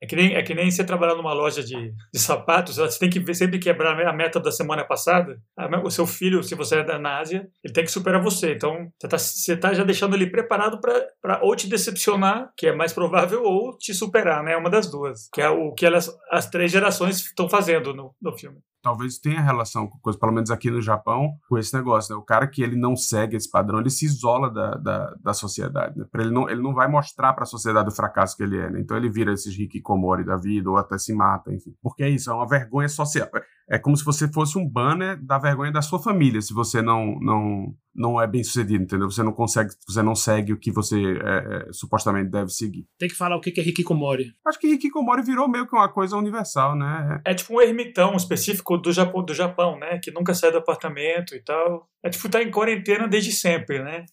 é que, nem, é que nem você trabalhar numa loja de, de sapatos, você tem que sempre quebrar a meta da semana passada. O seu filho, se você é da Ásia, ele tem que superar você. Então, você está você tá já deixando ele preparado para ou te decepcionar, que é mais provável, ou te superar, né? Uma das duas. Que é o que elas, as três gerações estão fazendo no, no filme talvez tenha relação com coisa, pelo menos aqui no Japão, com esse negócio, né? O cara que ele não segue esse padrão, ele se isola da, da, da sociedade, né? Ele não, ele não vai mostrar para a sociedade o fracasso que ele é, né? Então ele vira esses hikikomori da vida, ou até se mata, enfim. Porque é isso, é uma vergonha social. É como se você fosse um banner da vergonha da sua família, se você não, não, não é bem sucedido, entendeu? Você não consegue, você não segue o que você é, é, supostamente deve seguir. Tem que falar o que é Hikikomori. Acho que Hikikomori virou meio que uma coisa universal, né? É tipo um ermitão específico do Japão, do Japão, né? Que nunca sai do apartamento e tal. É tipo tá em quarentena desde sempre, né?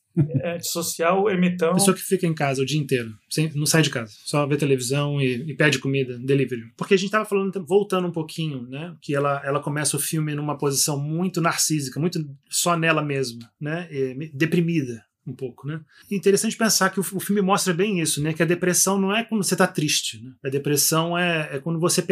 É, social, ermitão. Pessoa que fica em casa o dia inteiro, sem, não sai de casa, só vê televisão e, e pede comida, delivery. Porque a gente tava falando, voltando um pouquinho, né? Que ela, ela começa o filme numa posição muito narcísica, muito só nela mesma, né? E, deprimida um pouco, né? interessante pensar que o, filme mostra bem isso, né? Que a depressão não é quando você está triste, né? A depressão é, é quando você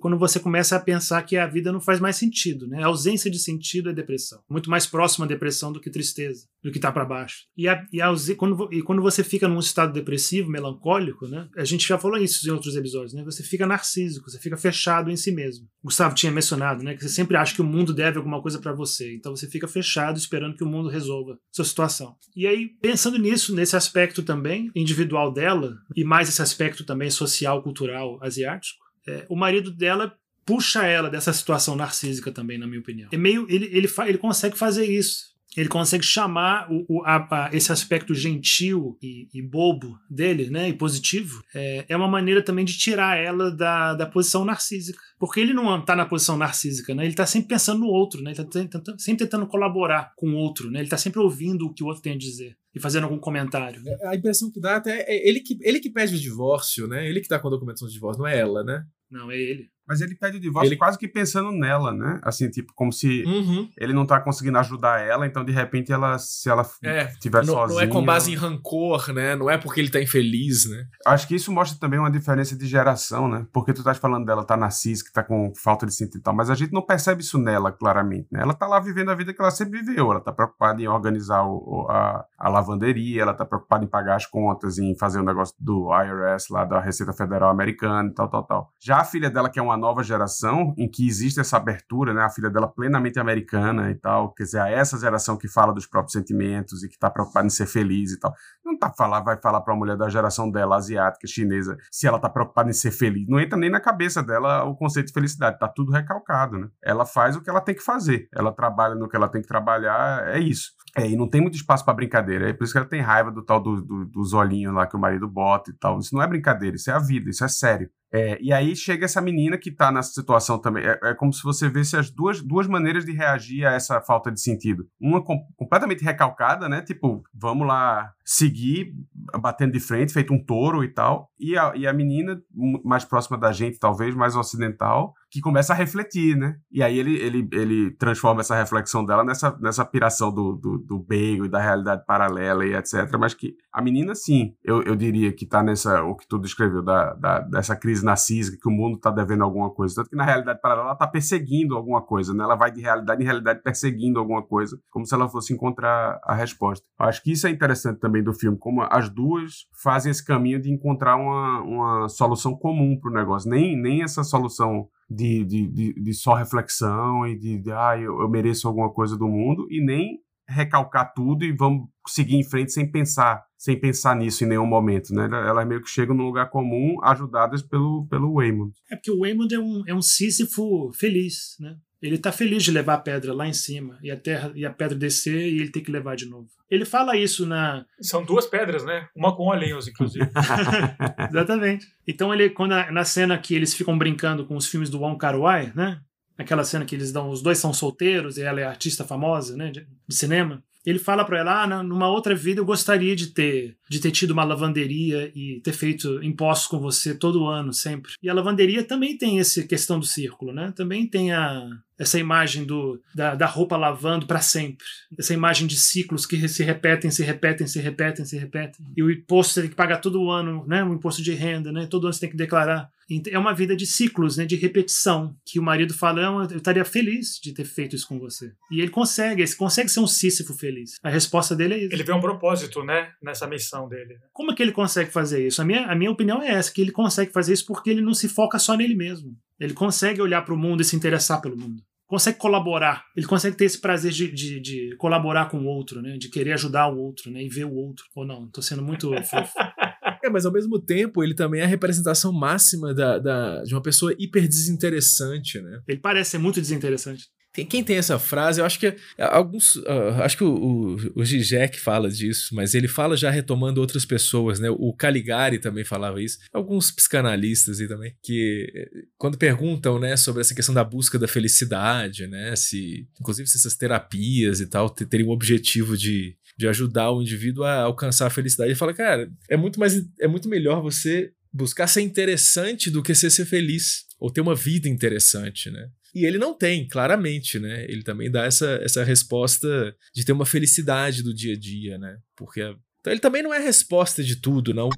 quando você começa a pensar que a vida não faz mais sentido, né? A ausência de sentido é depressão. Muito mais próxima à depressão do que tristeza, do que tá para baixo. E, a, e, a, quando, e quando você fica num estado depressivo, melancólico, né? A gente já falou isso em outros episódios, né? Você fica narcísico, você fica fechado em si mesmo. Gustavo tinha mencionado, né? Que você sempre acha que o mundo deve alguma coisa para você. Então você fica fechado esperando que o mundo resolva sua situação. E aí aí, pensando nisso, nesse aspecto também individual dela, e mais esse aspecto também social, cultural, asiático, é, o marido dela puxa ela dessa situação narcísica também, na minha opinião. É meio, ele, ele, ele consegue fazer isso ele consegue chamar o, o a, a, esse aspecto gentil e, e, bobo dele, né, e positivo, é, é, uma maneira também de tirar ela da, da posição narcísica. Porque ele não está na posição narcísica, né, ele está sempre pensando no outro, né, ele está sempre tentando colaborar com o outro, né, ele está sempre ouvindo o que o outro tem a dizer e fazendo algum comentário. É, a impressão que dá até é ele que, ele que pede o divórcio, né, ele que está com a documentação de divórcio, não é ela, né? Não, é ele. Mas ele pede o divórcio ele... quase que pensando nela, né? Assim, tipo, como se uhum. ele não tá conseguindo ajudar ela, então de repente ela, se ela é, estiver não, sozinha. Não é com base em rancor, né? Não é porque ele tá infeliz, né? Acho que isso mostra também uma diferença de geração, né? Porque tu tá falando dela, tá narcísica, tá com falta de sentido e tal, mas a gente não percebe isso nela claramente, né? Ela tá lá vivendo a vida que ela sempre viveu, ela tá preocupada em organizar o, a, a lavanderia, ela tá preocupada em pagar as contas, em fazer o um negócio do IRS lá da Receita Federal Americana e tal, tal, tal. Já a filha dela, que é uma nova geração em que existe essa abertura, né? A filha dela plenamente americana e tal, quer dizer, a essa geração que fala dos próprios sentimentos e que está preocupada em ser feliz e tal. Não tá falar, vai falar para a mulher da geração dela, asiática, chinesa, se ela tá preocupada em ser feliz. Não entra nem na cabeça dela o conceito de felicidade, tá tudo recalcado, né? Ela faz o que ela tem que fazer, ela trabalha no que ela tem que trabalhar, é isso. É, e não tem muito espaço para brincadeira. É por isso que ela tem raiva do tal do, do, dos olhinhos lá que o marido bota e tal. Isso não é brincadeira, isso é a vida, isso é sério. É, e aí chega essa menina que tá nessa situação também. É, é, como se você visse as duas, duas maneiras de reagir a essa falta de sentido. Uma com, completamente recalcada, né? Tipo, vamos lá seguir batendo de frente, feito um touro e tal. E a, e a menina, mais próxima da gente, talvez, mais ocidental, que começa a refletir, né? E aí ele, ele, ele transforma essa reflexão dela nessa, nessa piração do, do, do beijo e da realidade paralela e etc. Mas que a menina, sim, eu, eu diria que tá nessa, o que tu descreveu, da, da, dessa crise narcísica, que o mundo tá devendo alguma coisa. Tanto que na realidade paralela ela tá perseguindo alguma coisa, né? Ela vai de realidade em realidade perseguindo alguma coisa, como se ela fosse encontrar a resposta. Acho que isso é interessante também do filme, como as, duas fazem esse caminho de encontrar uma, uma solução comum para o negócio. Nem, nem essa solução de, de, de, de só reflexão e de, de ah, eu, eu mereço alguma coisa do mundo, e nem recalcar tudo e vamos seguir em frente sem pensar, sem pensar nisso em nenhum momento, né? Elas meio que chegam num lugar comum, ajudadas pelo, pelo Waymond. É porque o Waymond é um, é um Sísifo feliz, né? Ele tá feliz de levar a pedra lá em cima e a terra e a pedra descer e ele tem que levar de novo. Ele fala isso na. São duas pedras, né? Uma com olhinhos, inclusive. Exatamente. Então ele, quando na cena que eles ficam brincando com os filmes do Wong Kar Wai, né? Aquela cena que eles dão, os dois são solteiros e ela é artista famosa, né? De, de cinema. Ele fala para ela, ah, numa outra vida eu gostaria de ter, de ter tido uma lavanderia e ter feito impostos com você todo ano, sempre. E a lavanderia também tem essa questão do círculo, né? Também tem a, essa imagem do, da, da roupa lavando para sempre. Essa imagem de ciclos que se repetem, se repetem, se repetem, se repetem. E o imposto você tem que pagar todo ano, né? O imposto de renda, né? Todo ano você tem que declarar. É uma vida de ciclos, né? De repetição. Que o marido fala, eu estaria feliz de ter feito isso com você. E ele consegue, ele consegue ser um Sísifo feliz. A resposta dele é isso. Ele vê um propósito, né? Nessa missão dele. Como é que ele consegue fazer isso? A minha, a minha opinião é essa, que ele consegue fazer isso porque ele não se foca só nele mesmo. Ele consegue olhar para o mundo e se interessar pelo mundo. Consegue colaborar. Ele consegue ter esse prazer de, de, de, colaborar com o outro, né? De querer ajudar o outro, né? E ver o outro. Ou não, tô sendo muito fofo. É, mas ao mesmo tempo, ele também é a representação máxima da, da, de uma pessoa hiper desinteressante, né? Ele parece ser muito desinteressante. Tem, quem tem essa frase, eu acho que alguns. Uh, acho que o, o, o Zizek fala disso, mas ele fala já retomando outras pessoas, né? O Caligari também falava isso. Alguns psicanalistas aí também, que eh, quando perguntam, né, sobre essa questão da busca da felicidade, né? Se, inclusive, se essas terapias e tal teriam o objetivo de, de ajudar o indivíduo a alcançar a felicidade. Ele fala, cara, é muito mais. É muito melhor você buscar ser interessante do que ser, ser feliz ou ter uma vida interessante, né? E ele não tem, claramente, né? Ele também dá essa, essa resposta de ter uma felicidade do dia a dia, né? Porque. Então ele também não é resposta de tudo, não.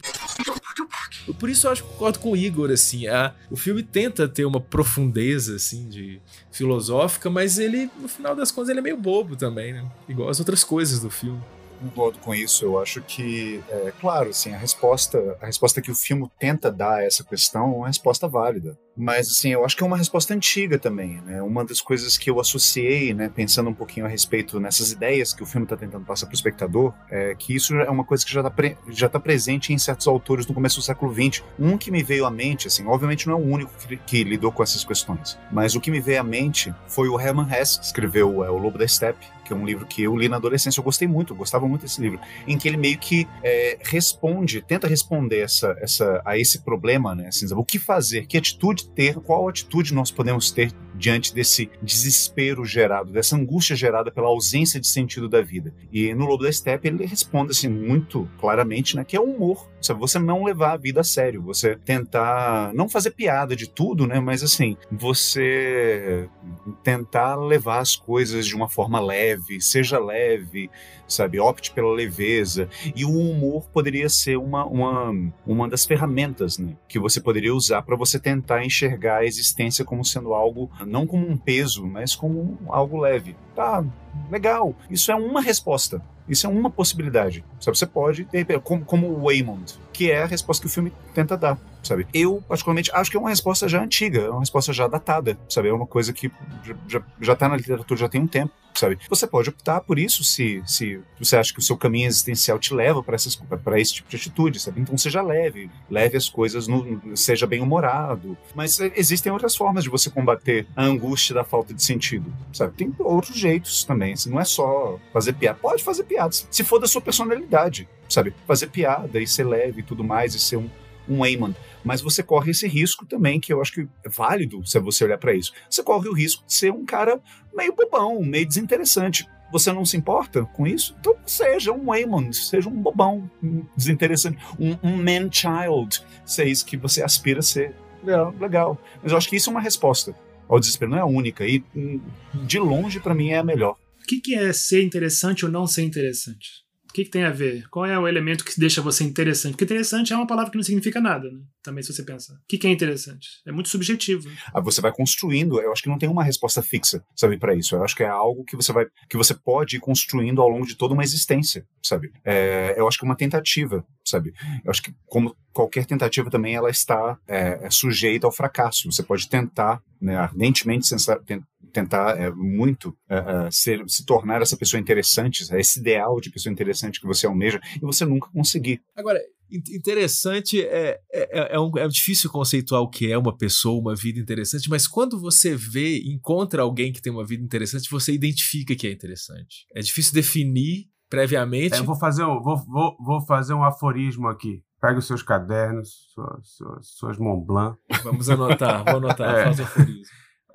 Por isso eu acho que concordo com o Igor, assim. A, o filme tenta ter uma profundeza, assim, de filosófica, mas ele, no final das contas, ele é meio bobo também, né? Igual as outras coisas do filme concordo com isso. Eu acho que, é, claro, assim, a resposta, a resposta que o filme tenta dar a essa questão é uma resposta válida. Mas, assim, eu acho que é uma resposta antiga também, né? Uma das coisas que eu associei, né, pensando um pouquinho a respeito nessas ideias que o filme está tentando passar para o espectador, é que isso é uma coisa que já está já tá presente em certos autores no começo do século XX. Um que me veio à mente, assim, obviamente não é o único que, que lidou com essas questões, mas o que me veio à mente foi o Herman Hesse, que escreveu é, O Lobo da Steppe, que é um livro que eu li na adolescência, eu gostei muito, eu gostava muito desse livro, em que ele meio que é, responde, tenta responder essa, essa, a esse problema, né? Assim, o que fazer, que atitude ter, qual atitude nós podemos ter diante desse desespero gerado, dessa angústia gerada pela ausência de sentido da vida. E no Lobo da Steppe ele responde assim muito claramente, né, que é o humor. Sabe? Você não levar a vida a sério, você tentar não fazer piada de tudo, né, mas assim, você tentar levar as coisas de uma forma leve, seja leve, sabe? Opte pela leveza. E o humor poderia ser uma, uma, uma das ferramentas né, que você poderia usar para você tentar enxergar a existência como sendo algo, não como um peso, mas como algo leve. Tá, legal. Isso é uma resposta. Isso é uma possibilidade. Sabe? Você pode, como, como o Waymond, que é a resposta que o filme tenta dar sabe? Eu, particularmente, acho que é uma resposta já antiga, é uma resposta já datada, sabe? É uma coisa que já, já tá na literatura já tem um tempo, sabe? Você pode optar por isso se, se você acha que o seu caminho existencial te leva para esse tipo de atitude, sabe? Então seja leve, leve as coisas, no, seja bem humorado. Mas existem outras formas de você combater a angústia da falta de sentido, sabe? Tem outros jeitos também, assim, não é só fazer piada. Pode fazer piadas, se for da sua personalidade, sabe? Fazer piada e ser leve e tudo mais e ser um um Wayman. Mas você corre esse risco também, que eu acho que é válido se você olhar para isso. Você corre o risco de ser um cara meio bobão, meio desinteressante. Você não se importa com isso? Então seja um Waymond, seja um bobão, um desinteressante, um, um man-child, se é isso que você aspira a ser. É, legal. Mas eu acho que isso é uma resposta ao desespero, não é a única. E hum, de longe, para mim, é a melhor. O que, que é ser interessante ou não ser interessante? Que, que tem a ver? Qual é o elemento que deixa você interessante? Porque interessante é uma palavra que não significa nada. Né? Também, se você pensar. O que, que é interessante? É muito subjetivo. Ah, você vai construindo, eu acho que não tem uma resposta fixa, sabe, para isso. Eu acho que é algo que você vai, que você pode ir construindo ao longo de toda uma existência, sabe? É, eu acho que é uma tentativa, sabe? Eu acho que como qualquer tentativa também ela está é, é sujeita ao fracasso. Você pode tentar, né, ardentemente tentar é, muito é, é, ser, se tornar essa pessoa interessante, esse ideal de pessoa interessante que você almeja, e você nunca conseguir. Agora, interessante é, é, é, um, é difícil conceituar o que é uma pessoa, uma vida interessante, mas quando você vê, encontra alguém que tem uma vida interessante, você identifica que é interessante. É difícil definir previamente. É, eu vou fazer um, vou, vou, vou fazer um aforismo aqui. Pega os seus cadernos, suas, suas, suas Mont Blanc. Vamos anotar, vou anotar, é. faz o aforismo.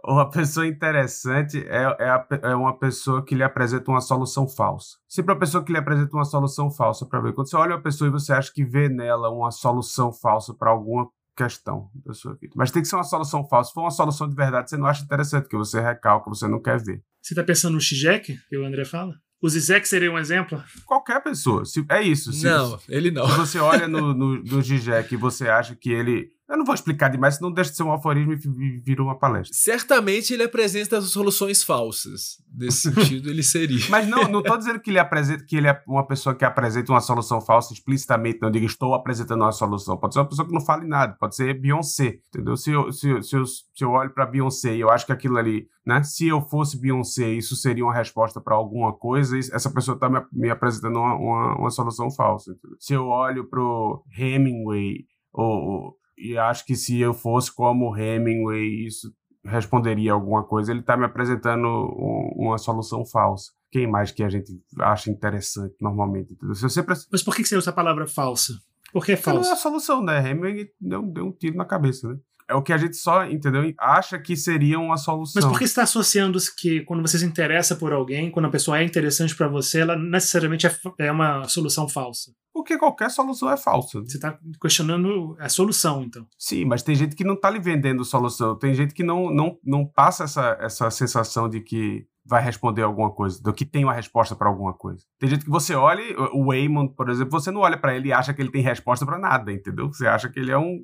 Uma pessoa interessante é, é, a, é, uma pessoa que lhe apresenta uma solução falsa. Sempre a pessoa que lhe apresenta uma solução falsa para ver. Quando você olha a pessoa e você acha que vê nela uma solução falsa para alguma questão da sua vida. Mas tem que ser uma solução falsa. Se for uma solução de verdade, você não acha interessante, que você recalca, você não quer ver. Você está pensando no Zizek, que o André fala? O Zizek seria um exemplo? Qualquer pessoa. Se, é isso. Se, não, ele não. Se você olha no, no, no Zizek e você acha que ele eu não vou explicar demais, senão deixa de ser um aforismo e vira uma palestra. Certamente ele apresenta soluções falsas. Nesse sentido, ele seria. Mas não, não estou dizendo que ele apresenta que ele é uma pessoa que apresenta uma solução falsa explicitamente, não diga estou apresentando uma solução. Pode ser uma pessoa que não fale nada, pode ser Beyoncé, entendeu? Se eu, se, se eu, se eu olho para Beyoncé e eu acho que aquilo ali, né? Se eu fosse Beyoncé, isso seria uma resposta para alguma coisa, essa pessoa está me, me, apresentando uma, uma, uma solução falsa. Entendeu? Se eu olho pro Hemingway ou e acho que se eu fosse como Hemingway, isso responderia alguma coisa. Ele está me apresentando um, uma solução falsa. Quem mais que a gente acha interessante normalmente? Se sempre... Mas por que você usa a palavra falsa? Por que é falsa? Não é a solução, né? Hemingway deu, deu um tiro na cabeça, né? É o que a gente só, entendeu? Acha que seria uma solução. Mas por que está associando que quando você se interessa por alguém, quando a pessoa é interessante para você, ela necessariamente é, é uma solução falsa? Porque qualquer solução é falsa. Você está questionando a solução, então. Sim, mas tem gente que não está lhe vendendo solução. Tem gente que não, não, não passa essa, essa sensação de que vai responder alguma coisa, do que tem uma resposta para alguma coisa. Tem gente que você olha, o Waymond, por exemplo, você não olha para ele e acha que ele tem resposta para nada, entendeu? Você acha que ele é um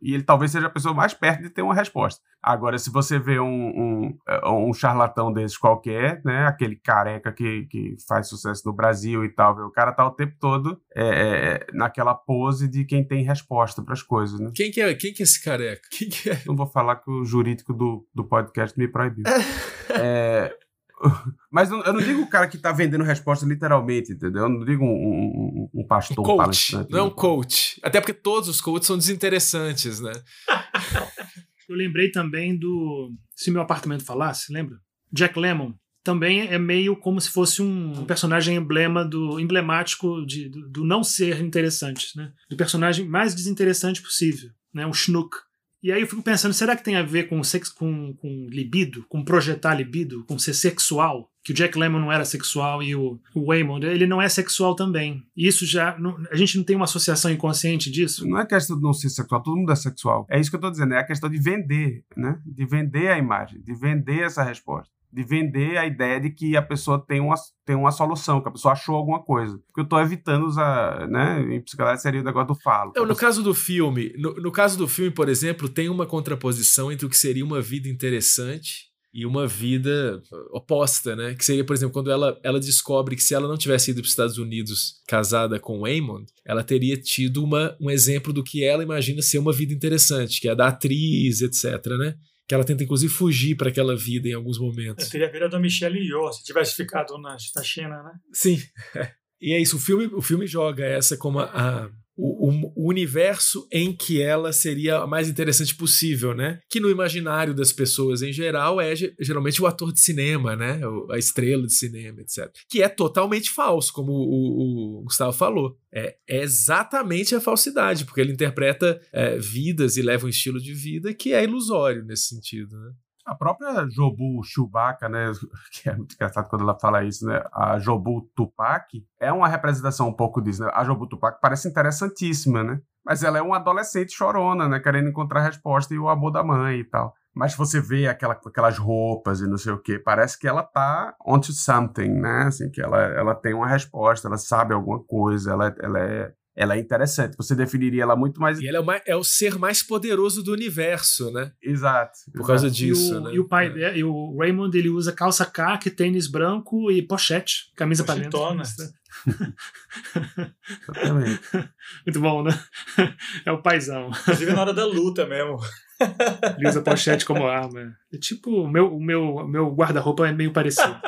e ele talvez seja a pessoa mais perto de ter uma resposta. Agora, se você vê um, um, é, um charlatão desses qualquer, né, aquele careca que, que faz sucesso no Brasil e tal, o cara tá o tempo todo é, é, naquela pose de quem tem resposta para as coisas, né? Quem que é, quem que é esse careca? Quem que é? Não vou falar que o jurídico do, do podcast me proibiu. é, mas eu não digo o cara que tá vendendo resposta literalmente, entendeu? Eu não digo um, um, um pastor, um coach, Não é um coach. Até porque todos os coaches são desinteressantes, né? eu lembrei também do Se Meu Apartamento Falasse, lembra? Jack Lemmon. Também é meio como se fosse um personagem emblema do emblemático de, do, do não ser interessante, né? Do personagem mais desinteressante possível, né? Um schnook. E aí eu fico pensando, será que tem a ver com, sex, com, com libido, com projetar libido, com ser sexual? Que o Jack Lemmon não era sexual e o, o Waymond, ele não é sexual também. E isso já, não, a gente não tem uma associação inconsciente disso? Não é questão de não ser sexual, todo mundo é sexual. É isso que eu estou dizendo, é a questão de vender, né? De vender a imagem, de vender essa resposta de vender a ideia de que a pessoa tem uma, tem uma solução, que a pessoa achou alguma coisa. Porque eu estou evitando usar, né? Em psicanálise seria o negócio do falo. Não, no caso do filme, no, no, caso do filme, por exemplo, tem uma contraposição entre o que seria uma vida interessante e uma vida oposta, né? Que seria, por exemplo, quando ela, ela descobre que se ela não tivesse ido para os Estados Unidos casada com o Eamon, ela teria tido uma, um exemplo do que ela imagina ser uma vida interessante, que é da atriz, etc, né? Que ela tenta inclusive fugir para aquela vida em alguns momentos. Eu teria virado a Michelle Yeoh se tivesse ficado na, na China, né? Sim. E é isso, o filme, o filme joga essa como a, a o, o, universo em que ela seria a mais interessante possível, né? Que no imaginário das pessoas em geral é geralmente o ator de cinema, né? A estrela de cinema, etc. Que é totalmente falso, como o, o Gustavo falou. É, é, exatamente a falsidade, porque ele interpreta é, vidas e leva um estilo de vida que é ilusório nesse sentido, né? A própria Jobu Chewbacca, né, que é muito engraçado quando ela fala isso, né, a Jobu Tupac é uma representação um pouco disso, né? A Jobu Tupac parece interessantíssima, né? Mas ela é uma adolescente chorona, né, querendo encontrar resposta e o amor da mãe e tal. Mas você vê aquela, aquelas roupas e não sei o que, parece que ela tá onto something, né? Assim, que ela, ela tem uma resposta, ela sabe alguma coisa, ela, ela é ela é interessante. Você definiria ela muito mais. E ela é o, mais, é o ser mais poderoso do universo, né? Exato. Por causa exato. disso, e, o, né? e o pai É. e o Raymond, ele usa calça caque, tênis branco e pochete, camisa pra dentro. Exatamente. Muito bom, né? É o paizão. Inclusive na hora da luta mesmo. Ele usa pochete como arma. É tipo, o meu, o meu, o meu guarda-roupa é meio parecido.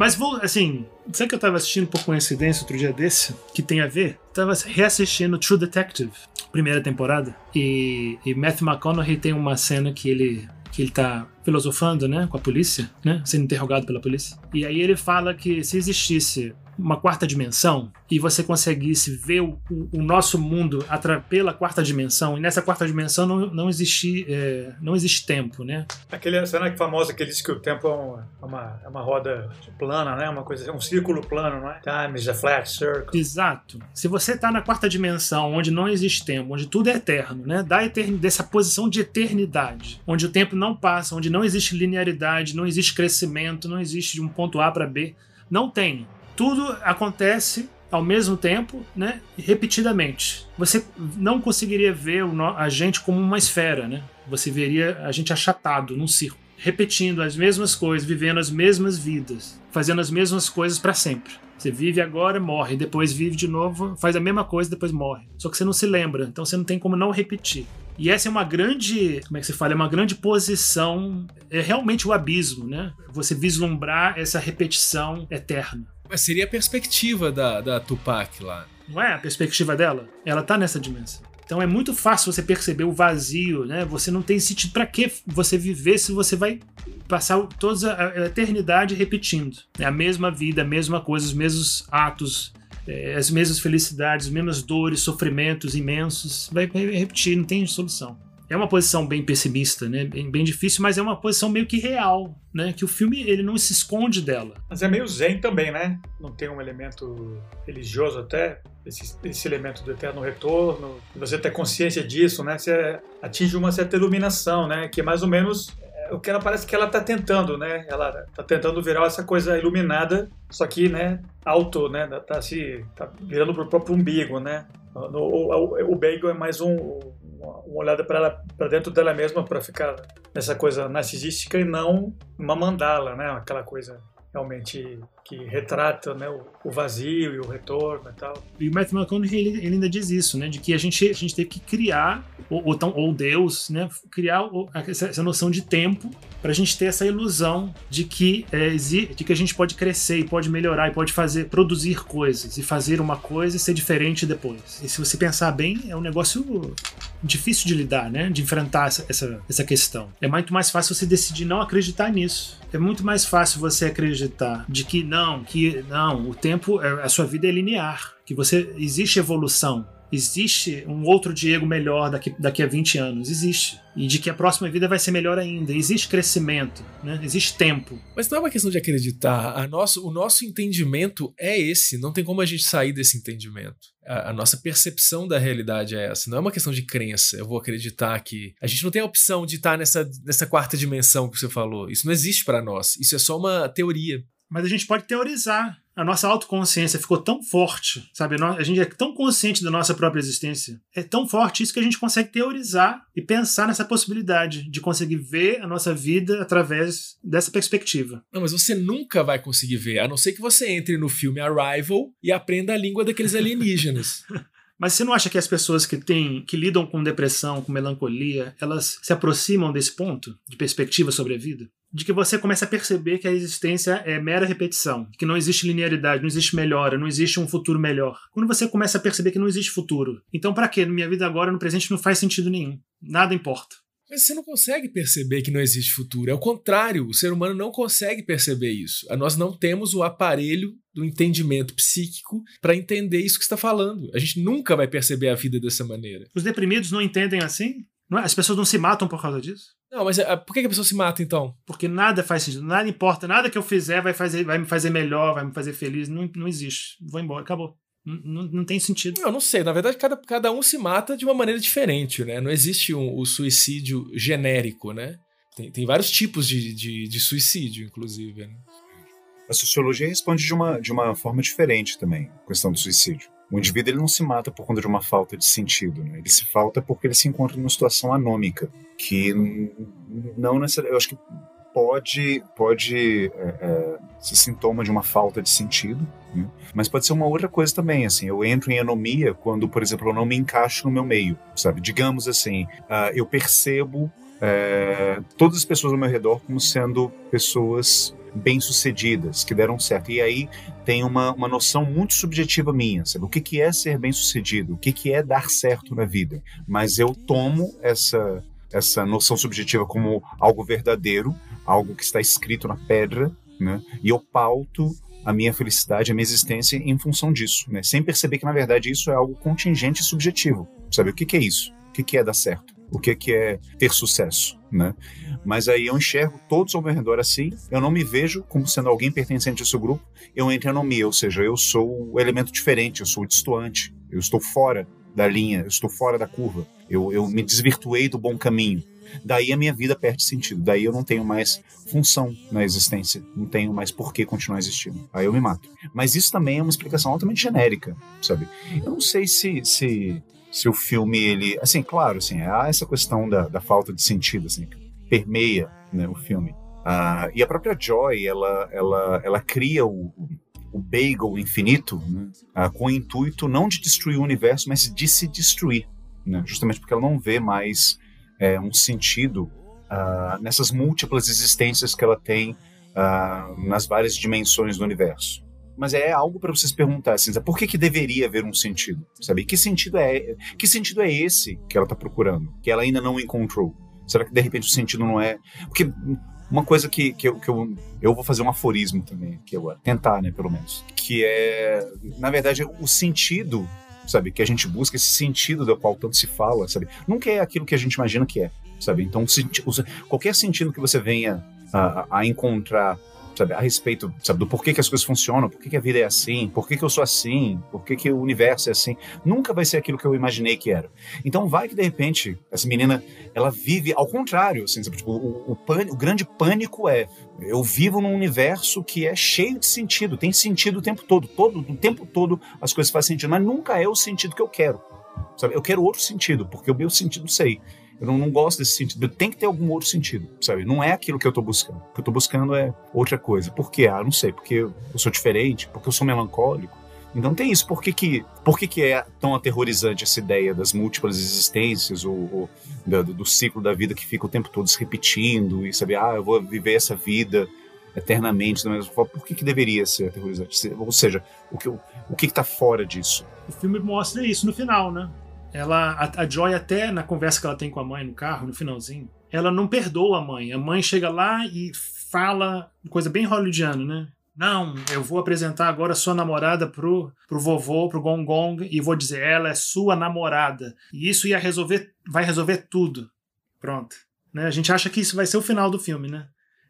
Mas vou, assim, sabe que eu tava assistindo por coincidência outro dia desse, que tem a ver? Tava reassistindo True Detective, primeira temporada, e, e Matthew McConaughey tem uma cena que ele que ele tá filosofando, né, com a polícia, né, sendo interrogado pela polícia. E aí ele fala que se existisse uma quarta dimensão e você conseguisse ver o, o- nosso mundo pela quarta dimensão, e nessa quarta dimensão não, não, existe, é, não existe tempo, né? Aquela cena famosa que ele diz que o tempo é uma, é uma, é uma roda plana, né? Uma coisa, um círculo plano, não é? Time is a flat circle. Exato. Se você está na quarta dimensão, onde não existe tempo, onde tudo é eterno, né? Da eterni- dessa posição de eternidade, onde o tempo não passa, onde não existe linearidade, não existe crescimento, não existe de um ponto A para B, não tem. Tudo acontece ao mesmo tempo, né? Repetidamente. Você não conseguiria ver a gente como uma esfera, né? Você veria a gente achatado num círculo, repetindo as mesmas coisas, vivendo as mesmas vidas, fazendo as mesmas coisas para sempre. Você vive agora, morre, depois vive de novo, faz a mesma coisa, depois morre. Só que você não se lembra, então você não tem como não repetir. E essa é uma grande, como é que se fala? É uma grande posição, é realmente o abismo, né? Você vislumbrar essa repetição eterna. Mas seria a perspectiva da, da Tupac lá. Não é a perspectiva dela? Ela tá nessa dimensão. Então é muito fácil você perceber o vazio, né? Você não tem sentido para que você viver se você vai passar toda a eternidade repetindo. É a mesma vida, a mesma coisa, os mesmos atos, eh, as mesmas felicidades, as mesmas dores, sofrimentos imensos. Vai repetir, não tem solução. É uma posição bem pessimista, né? Bem, bem difícil, mas é uma posição meio que real, né? Que o filme ele não se esconde dela. Mas é meio zen também, né? Não tem um elemento religioso até, esse, esse elemento do eterno retorno. Você ter consciência disso, né? Você atinge uma certa iluminação, né? Que é mais ou menos é o que ela parece que ela tá tentando, né? Ela tá tentando virar essa coisa iluminada, só que, né? Alto, né? Tá se tá virando pro próprio umbigo, né? No, o, o bagel é mais um, uma, olhada para dentro dela mesma para ficar nessa coisa narcisística e não uma mandala, né? Aquela coisa realmente que retrata né, o, vazio e o retorno e tal. E o Matthew McConaughey ele, ele ainda diz isso, né? De que a gente, a gente teve que criar, ou, ou, tão- ou Deus, né? Criar essa, essa noção de tempo para a gente ter essa ilusão de que, é, de que a gente pode crescer e pode melhorar e pode fazer, produzir coisas e fazer uma coisa e ser diferente depois. E se você pensar bem, é um negócio difícil de lidar, né? De enfrentar essa, essa, essa questão. É muito mais fácil você decidir não acreditar nisso. É muito mais fácil você acreditar de que não, que não, o tempo, é- a sua vida é linear, que você existe evolução. Existe um outro Diego melhor daqui, daqui a 20 anos. Existe. E de que a próxima vida vai ser melhor ainda. Existe crescimento, né? existe tempo. Mas não é uma questão de acreditar. A nosso, o nosso entendimento é esse. Não tem como a gente sair desse entendimento. A, a nossa percepção da realidade é essa. Não é uma questão de crença. Eu vou acreditar que. A gente não tem a opção de estar nessa, nessa quarta dimensão que você falou. Isso não existe para nós. Isso é só uma teoria. Mas a gente pode teorizar. A nossa autoconsciência ficou tão forte, sabe? A gente é tão consciente da nossa própria existência. É tão forte isso que a gente consegue teorizar e pensar nessa possibilidade de conseguir ver a nossa vida através dessa perspectiva. Não, mas você nunca vai conseguir ver, a não ser que você entre no filme Arrival e aprenda a língua daqueles alienígenas. Mas você não acha que as pessoas que têm, que lidam com depressão, com melancolia, elas se aproximam desse ponto de perspectiva sobre a vida? De que você começa a perceber que a existência é mera repetição, que não existe linearidade, não existe melhora, não existe um futuro melhor. Quando você começa a perceber que não existe futuro, então pra quê? Na minha vida agora, no presente, não faz sentido nenhum. Nada importa. Mas você não consegue perceber que não existe futuro. É o contrário, o ser humano não consegue perceber isso. Nós não temos o aparelho do entendimento psíquico para entender isso que você está falando. A gente nunca vai perceber a vida dessa maneira. Os deprimidos não entendem assim? Não é? As pessoas não se matam por causa disso? Não, mas ah, por que que a pessoa se mata então? Porque nada faz sentido, nada importa, nada que eu fizer vai, fazer, vai me fazer melhor, vai me fazer feliz. Não, não existe. Vou embora, acabou. Não, não, tem sentido. Eu não sei, na verdade, cada, cada um se mata de uma maneira diferente, né? Não existe um, o suicídio genérico, né? Tem, tem vários tipos de, de, de suicídio, inclusive. Né? A sociologia responde de uma, de uma forma diferente também, a questão do suicídio. O indivíduo ele não se mata por conta de uma falta de sentido, né? ele se falta porque ele se encontra numa situação anômica, que não necessariamente. Eu acho que pode, pode é, é, ser sintoma de uma falta de sentido, né? mas pode ser uma outra coisa também. Assim, eu entro em anomia quando, por exemplo, eu não me encaixo no meu meio, sabe? Digamos assim, uh, eu percebo é, todas as pessoas ao meu redor como sendo pessoas bem-sucedidas, que deram certo. E aí tem uma, uma noção muito subjetiva minha, sabe? O que, que é ser bem-sucedido? O que, que é dar certo na vida? Mas eu tomo essa, essa noção subjetiva como algo verdadeiro, algo que está escrito na pedra, né? E eu pauto a minha felicidade, a minha existência em função disso, né? Sem perceber que, na verdade, isso é algo contingente e subjetivo. Sabe? O que, que é isso? O que, que é dar certo? o que, que é ter sucesso, né? Mas aí eu enxergo todos ao meu redor assim, eu não me vejo como sendo alguém pertencente a esse grupo, eu entro em anomia, ou seja, eu sou o elemento diferente, eu sou o distoante, eu estou fora da linha, eu estou fora da curva, eu, eu me desvirtuei do bom caminho. Daí a minha vida perde sentido, daí eu não tenho mais função na existência, não tenho mais por que continuar existindo. Aí eu me mato. Mas isso também é uma explicação altamente genérica, sabe? Eu não sei se, se se o filme ele assim claro assim há essa questão da, da falta de sentido assim que permeia né, o filme uh, e a própria Joy ela ela ela cria o, o bagel infinito né, uh, com o intuito não de destruir o universo mas de se destruir né, justamente porque ela não vê mais é, um sentido uh, nessas múltiplas existências que ela tem nas várias dimensões do universo mas é algo para vocês perguntar assim, por que que deveria haver um sentido, sabe? Que sentido é que sentido é esse que ela está procurando, que ela ainda não encontrou? Será que de repente o sentido não é? Porque uma coisa que, que, eu, que eu, eu vou fazer um aforismo também, que eu tentar, né, pelo menos, que é, na verdade, o sentido, sabe, que a gente busca, esse sentido do qual tanto se fala, sabe, nunca é aquilo que a gente imagina que é, sabe? Então, qualquer sentido que você venha a, a encontrar sabe, a respeito sabe, do porquê que as coisas funcionam, por que a vida é assim, por que eu sou assim, por que o universo é assim. Nunca vai ser aquilo que eu imaginei que era. Então vai que de repente essa menina ela vive ao contrário, assim, sabe, tipo, o, o, o grande pânico é eu vivo num universo que é cheio de sentido, tem sentido o tempo todo, todo o tempo todo as coisas fazem sentido, mas nunca é o sentido que eu quero. Sabe? Eu quero outro sentido, porque o meu sentido sei. Eu não, não, gosto desse sentido. Tem que ter algum outro sentido, sabe? Não é aquilo que eu tô buscando. O que eu tô buscando é outra coisa. Por quê? Ah, não sei. Porque eu sou diferente? Porque eu sou melancólico? Então tem isso. Por que, que, por que, que é tão aterrorizante essa ideia das múltiplas existências, ou, ou do, do, ciclo da vida que fica o tempo todo se repetindo e saber, ah, eu vou viver essa vida eternamente da mesma forma. Por que, que deveria ser aterrorizante? Ou seja, o que, o, o que está fora disso? O filme mostra isso no final, né? Ela a, a Joy até na conversa que ela tem com a mãe no carro no finalzinho ela não perdoa a mãe. A mãe chega lá e fala coisa bem hollywoodiana né? Não eu vou apresentar agora sua namorada pro, pro vovô pro Gong Gong e vou dizer ela é sua namorada. E isso ia resolver vai resolver tudo. Pronto. Né? A gente acha que isso vai ser o final do filme né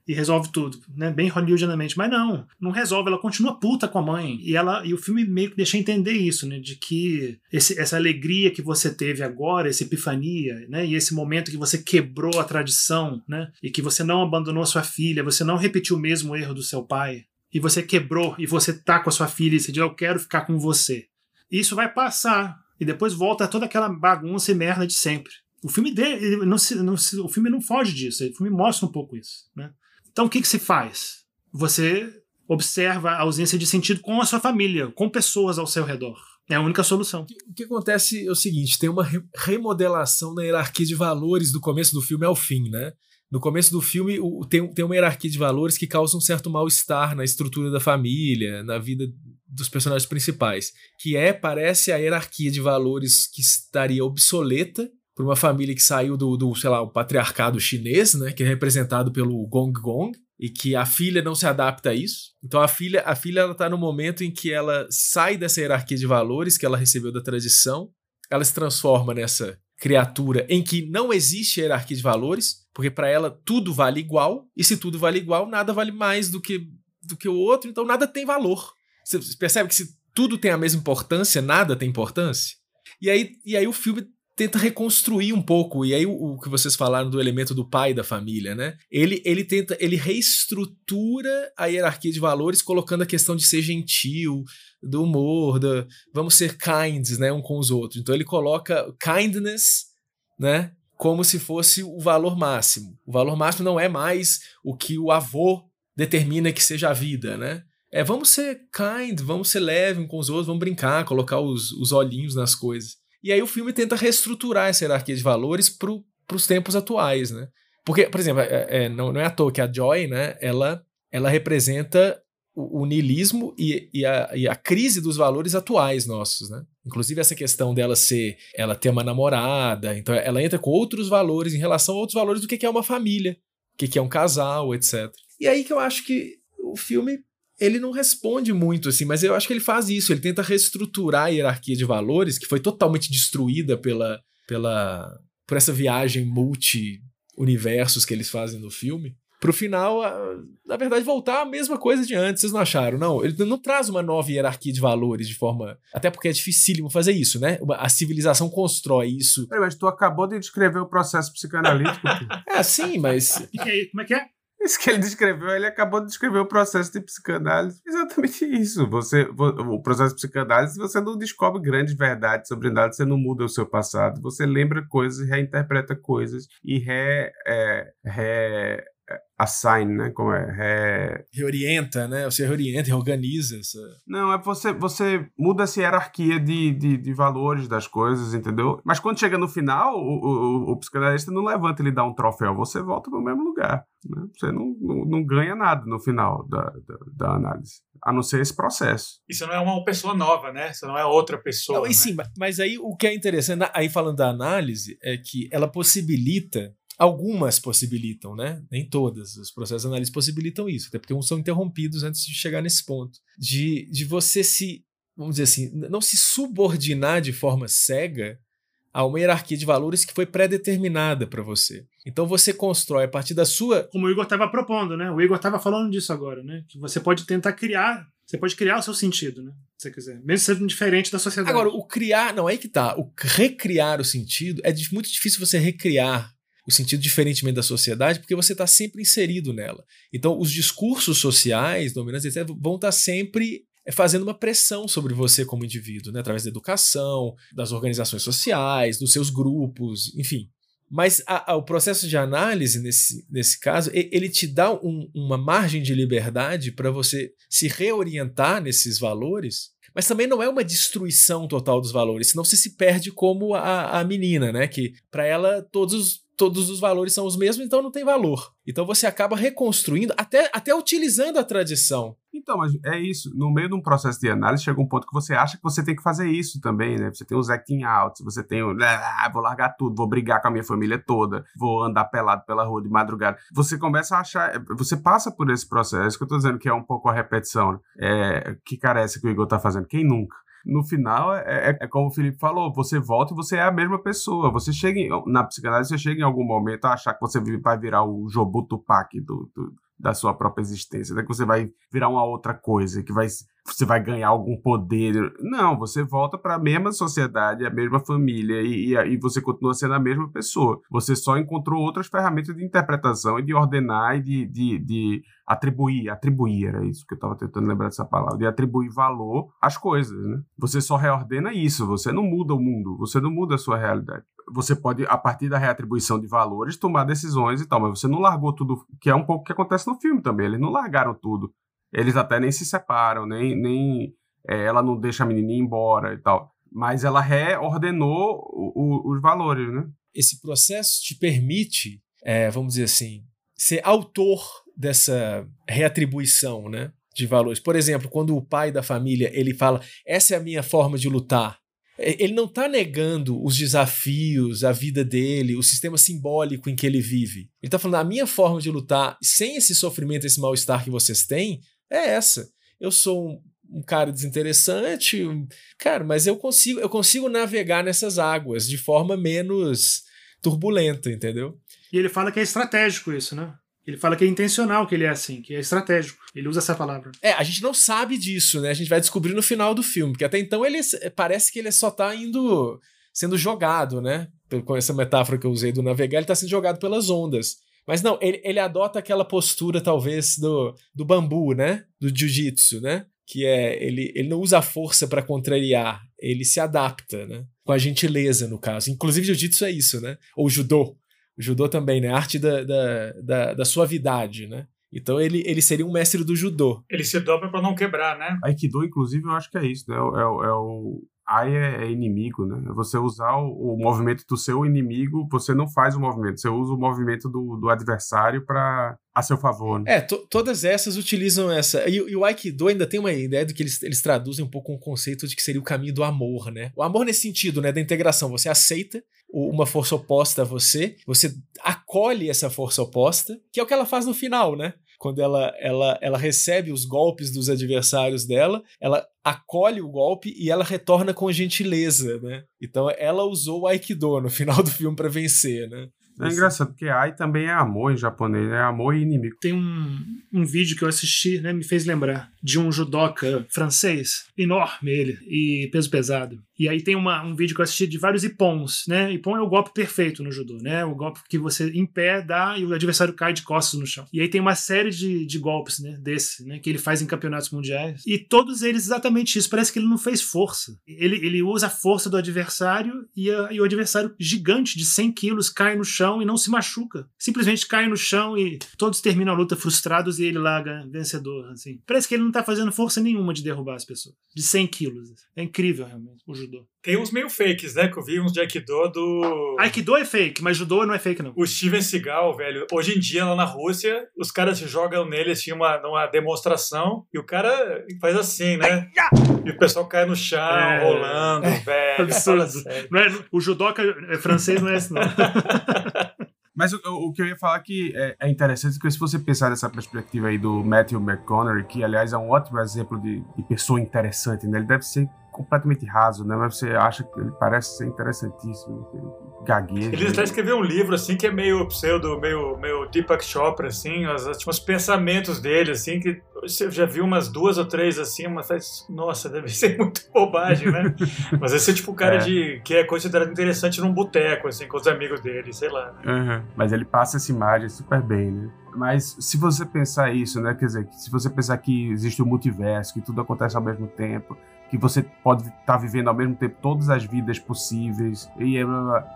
e resolve tudo, né? Bem hollywoodianamente. Mas não, não resolve, ela continua puta com a mãe. E ela e o filme meio que deixa entender isso, né? De que esse, essa alegria que você teve agora, essa epifania, né? E esse momento que você quebrou a tradição, né? E que você não abandonou a sua filha, você não repetiu o mesmo erro do seu pai. E você quebrou, e você tá com a sua filha e você diz, eu quero ficar com você. Isso vai passar. E depois volta toda aquela bagunça e merda de sempre. O filme dele, não, não, o filme não foge disso, o filme mostra um pouco isso, né? Então o que, que se faz? Você observa a ausência de sentido com a sua família, com pessoas ao seu redor. É a única solução. O que acontece é o seguinte: tem uma remodelação na hierarquia de valores do começo do filme ao fim, né? No começo do filme tem, tem uma hierarquia de valores que causa um certo mal-estar na estrutura da família, na vida dos personagens principais. Que é, parece, a hierarquia de valores que estaria obsoleta por uma família que saiu do, do, sei lá, o patriarcado chinês, né, que é representado pelo Gong Gong, e que a filha não se adapta a isso. Então a filha, a filha ela tá no momento em que ela sai dessa hierarquia de valores que ela recebeu da tradição, ela se transforma nessa criatura em que não existe hierarquia de valores, porque para ela tudo vale igual, e se tudo vale igual, nada vale mais do que do que o outro, então nada tem valor. Você percebe que se tudo tem a mesma importância, nada tem importância? E aí, e aí o filme tenta reconstruir um pouco. E aí o, o, que vocês falaram do elemento do pai da família, né? Ele, ele tenta, ele reestrutura a hierarquia de valores, colocando a questão de ser gentil, do humor, da, vamos ser kinds, né, um com os outros. Então ele coloca kindness, né, como se fosse o valor máximo. O valor máximo não é mais o que o avô determina que seja a vida, né? É, vamos ser kind, vamos ser leve um com os outros, vamos brincar, colocar os, os olhinhos nas coisas. E aí o filme tenta reestruturar essa hierarquia de valores para os tempos atuais, né? Porque, por exemplo, é, é, não, não é à toa que a Joy, né, ela, ela representa o, o niilismo e, e, a, e a crise dos valores atuais nossos, né? Inclusive essa questão dela ser, ela ter uma namorada, então ela entra com outros valores em relação a outros valores do que é uma família, o que é um casal, etc. E aí que eu acho que o filme ele não responde muito, assim, mas eu acho que ele faz isso, ele tenta reestruturar a hierarquia de valores, que foi totalmente destruída pela, pela por essa viagem multi-universos que eles fazem no filme, pro final, na verdade, voltar a mesma coisa de antes, vocês não acharam? Não, ele não traz uma nova hierarquia de valores de forma. Até porque é dificílimo fazer isso, né? A civilização constrói isso. Peraí, mas tu acabou de descrever o processo psicanalítico. é, sim, mas. Como é que é? Isso que ele descreveu, ele acabou de descrever o processo de psicanálise. Exatamente isso. Você, o processo de psicanálise, você não descobre grandes verdades sobre nada, você não muda o seu passado, você lembra coisas, reinterpreta coisas e re, é, re assign, né? Como é? Re... Reorienta, né? Você reorienta, reorganiza. Essa... Não, é você, você muda essa hierarquia de, de, de, valores das coisas, entendeu? Mas quando chega no final, o, o, o psicanalista não levanta e lhe dá um troféu, você volta para o mesmo lugar. Né? Você não, não, não, ganha nada no final da, da, da, análise. A não ser esse processo. Isso não é uma pessoa nova, né? Isso não é outra pessoa. Não, e né? sim, mas aí o que é interessante, aí falando da análise, é que ela possibilita Algumas possibilitam, né? Nem todas. Os processos de análise possibilitam isso, até porque uns são interrompidos antes de chegar nesse ponto. De, de você se, vamos dizer assim, não se subordinar de forma cega a uma hierarquia de valores que foi pré-determinada para você. Então você constrói a partir da sua. Como o Igor estava propondo, né? O Igor estava falando disso agora, né? Que você pode tentar criar. Você pode criar o seu sentido, né? Se você quiser. Mesmo sendo diferente da sociedade. Agora, o criar. Não, aí que tá. O recriar o sentido é muito difícil você recriar sentido diferentemente da sociedade, porque você está sempre inserido nela. Então, os discursos sociais, dominantes, etc., vão estar tá sempre eh, fazendo uma pressão sobre você como indivíduo, né? através da educação, das organizações sociais, dos seus grupos, enfim. Mas a, a, o processo de análise, nesse, nesse caso, ele te dá um, uma margem de liberdade para você se reorientar nesses valores, mas também não é uma destruição total dos valores, senão você se perde como a, a menina, né? Que para ela todos todos os valores são os mesmos, então não tem valor. Então você acaba reconstruindo, até, até utilizando a tradição. Então, mas é isso. No meio de um processo de análise, chega um ponto que você acha que você tem que fazer isso também, né? Você tem os acting outs, você tem o. Ah, vou largar tudo, vou brigar com a minha família toda, vou andar pelado pela rua de madrugada. Você começa a achar. Você passa por esse processo, é que eu tô dizendo que é um pouco a repetição. Né? É, que carece que o Igor tá fazendo. Quem nunca? No final, é, é, é, como o Felipe falou, você volta e você é a mesma pessoa. Você chega em, na psicanálise, você chega em algum momento a achar que você vai virar o Jobu Tupac do, do, da sua própria existência, né? que você vai virar uma outra coisa, que vai, você vai ganhar algum poder. Não, você volta para a mesma sociedade, a mesma família, e, e, e, você continua sendo a mesma pessoa. Você só encontrou outras ferramentas de interpretação e de ordenar e de, de, de atribuir. Atribuir era isso que eu estava tentando lembrar dessa palavra, de atribuir valor às coisas. Né? Você só reordena isso, você não muda o mundo, você não muda a sua realidade você pode, a partir da reatribuição de valores, tomar decisões e tal, mas você não largou tudo, que é um pouco o que acontece no filme também. Eles não largaram tudo. Eles até nem se separam, nem, nem é, ela não deixa a menininha embora e tal. Mas ela reordenou o, o, os valores, né? Esse processo te permite, é, vamos dizer assim, ser autor dessa reatribuição, né? De valores. Por exemplo, quando o pai da família ele fala: essa é a minha forma de lutar, ele não está negando os desafios, a vida dele, o sistema simbólico em que ele vive. Ele está falando: a minha forma de lutar sem esse sofrimento, esse mal-estar que vocês têm, é essa. Eu sou um, um cara desinteressante, cara, mas eu consigo, eu consigo navegar nessas águas de forma menos turbulenta, entendeu? E ele fala que é estratégico isso, né? Ele fala que é intencional que ele é assim, que é estratégico. Ele usa essa palavra. É, a gente não sabe disso, né? A gente vai descobrir no final do filme, porque até então ele parece que ele só tá indo sendo jogado, né? Com essa metáfora que eu usei do navegar, ele está sendo jogado pelas ondas. Mas não, ele, ele adota aquela postura, talvez, do, do bambu, né? Do jiu-jitsu, né? Que é, ele, ele não usa a força para contrariar, ele se adapta, né? Com a gentileza, no caso. Inclusive, jiu-jitsu é isso, né? Ou judô. O judô também, né? A arte da, da, da, da suavidade, né? Então ele, ele seria um mestre do judô. Ele se dobra para não quebrar, né? Aikido, inclusive, eu acho que é isso, né? É, o- é o. Ai é, é inimigo, né? É Você usar o, o movimento do seu inimigo, você não faz o movimento, você usa o movimento do, do adversário para a seu favor. Né? É, to- todas essas utilizam essa. E, e o Aikido ainda tem uma ideia do que eles, eles traduzem um pouco com o conceito de que seria o caminho do amor, né? O amor nesse sentido, né? Da integração. Você aceita uma força oposta a você, você acolhe essa força oposta, que é o que ela faz no final, né? Quando ela, ela, ela recebe os golpes dos adversários dela, ela acolhe o golpe e ela retorna com gentileza, né? Então ela usou o Aikido no final do filme para vencer, né? É engraçado, porque ai também é amor em japonês, é amor e inimigo. Tem um, um vídeo que eu assisti, né, me fez lembrar, de um judoca francês, enorme ele, e peso pesado. E aí tem uma, um vídeo que eu assisti de vários ipons, né? Ipon é o golpe perfeito no judô, né? O golpe que você em pé dá e o adversário cai de costas no chão. E aí tem uma série de, de golpes, né? Desse, né? Que ele faz em campeonatos mundiais. E todos eles exatamente isso. Parece que ele não fez força. Ele, ele usa a força do adversário e, a- e o adversário gigante de 100 quilos cai no chão e não se machuca. Simplesmente cai no chão e todos terminam a luta frustrados e ele ganha- vencedor, assim. Parece que ele não tá fazendo força nenhuma de derrubar as pessoas. De 100 quilos. É incrível, realmente, o judô. Tem uns meio fakes, né? Que eu vi uns de Aikido do. Aikido é fake, mas judô não é fake, não. O Steven Seagal, velho, hoje em dia lá na Rússia, os caras se jogam nele assim, uma, numa demonstração, e o cara faz assim, né? E o pessoal cai no chão, É. rolando, velho. Absurdo. Não é, o judoca é francês não é esse, não. Mas o, o que eu ia falar que é, é interessante, se você pensar nessa perspectiva aí do Matthew McConaughey, que aliás é um ótimo exemplo de, de pessoa interessante, né? Ele deve ser completamente raso, né? Mas você acha que ele parece ser interessantíssimo, gagueja. Ele até escreveu um livro, assim, que é meio pseudo, meio, meio Deepak Chopra, assim, os, tipo, os pensamentos dele, assim, que você já viu umas duas ou três, assim, mas faz, nossa, deve ser muito bobagem, né? mas esse é tipo o cara É. de, que é considerado interessante num boteco, assim, com os amigos dele, sei lá. Uhum. Mas ele passa essa imagem super bem, né? Mas se você pensar isso, né? Quer dizer, se você pensar que existe o multiverso, que tudo acontece ao mesmo tempo, que você pode estar vivendo ao mesmo tempo todas as vidas possíveis, e, é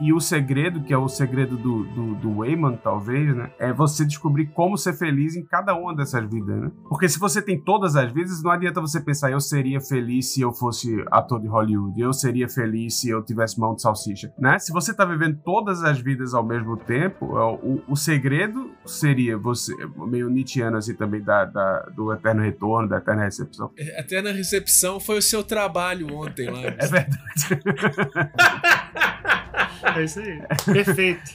e o segredo, que é o segredo do, do, do Wayman, talvez, né? É você descobrir como ser feliz em cada uma dessas vidas, né? Porque se você tem todas as vidas, não adianta você pensar, eu seria feliz se eu fosse ator de Hollywood, eu seria feliz se eu tivesse mão de salsicha, né? Se você tá vivendo todas as vidas ao mesmo tempo, o, o segredo seria você, meio Nietzscheano assim também, da, da- do eterno retorno, da eterna recepção. Até na recepção foi o seu trabalho ontem lá. É verdade. É isso aí. Perfeito.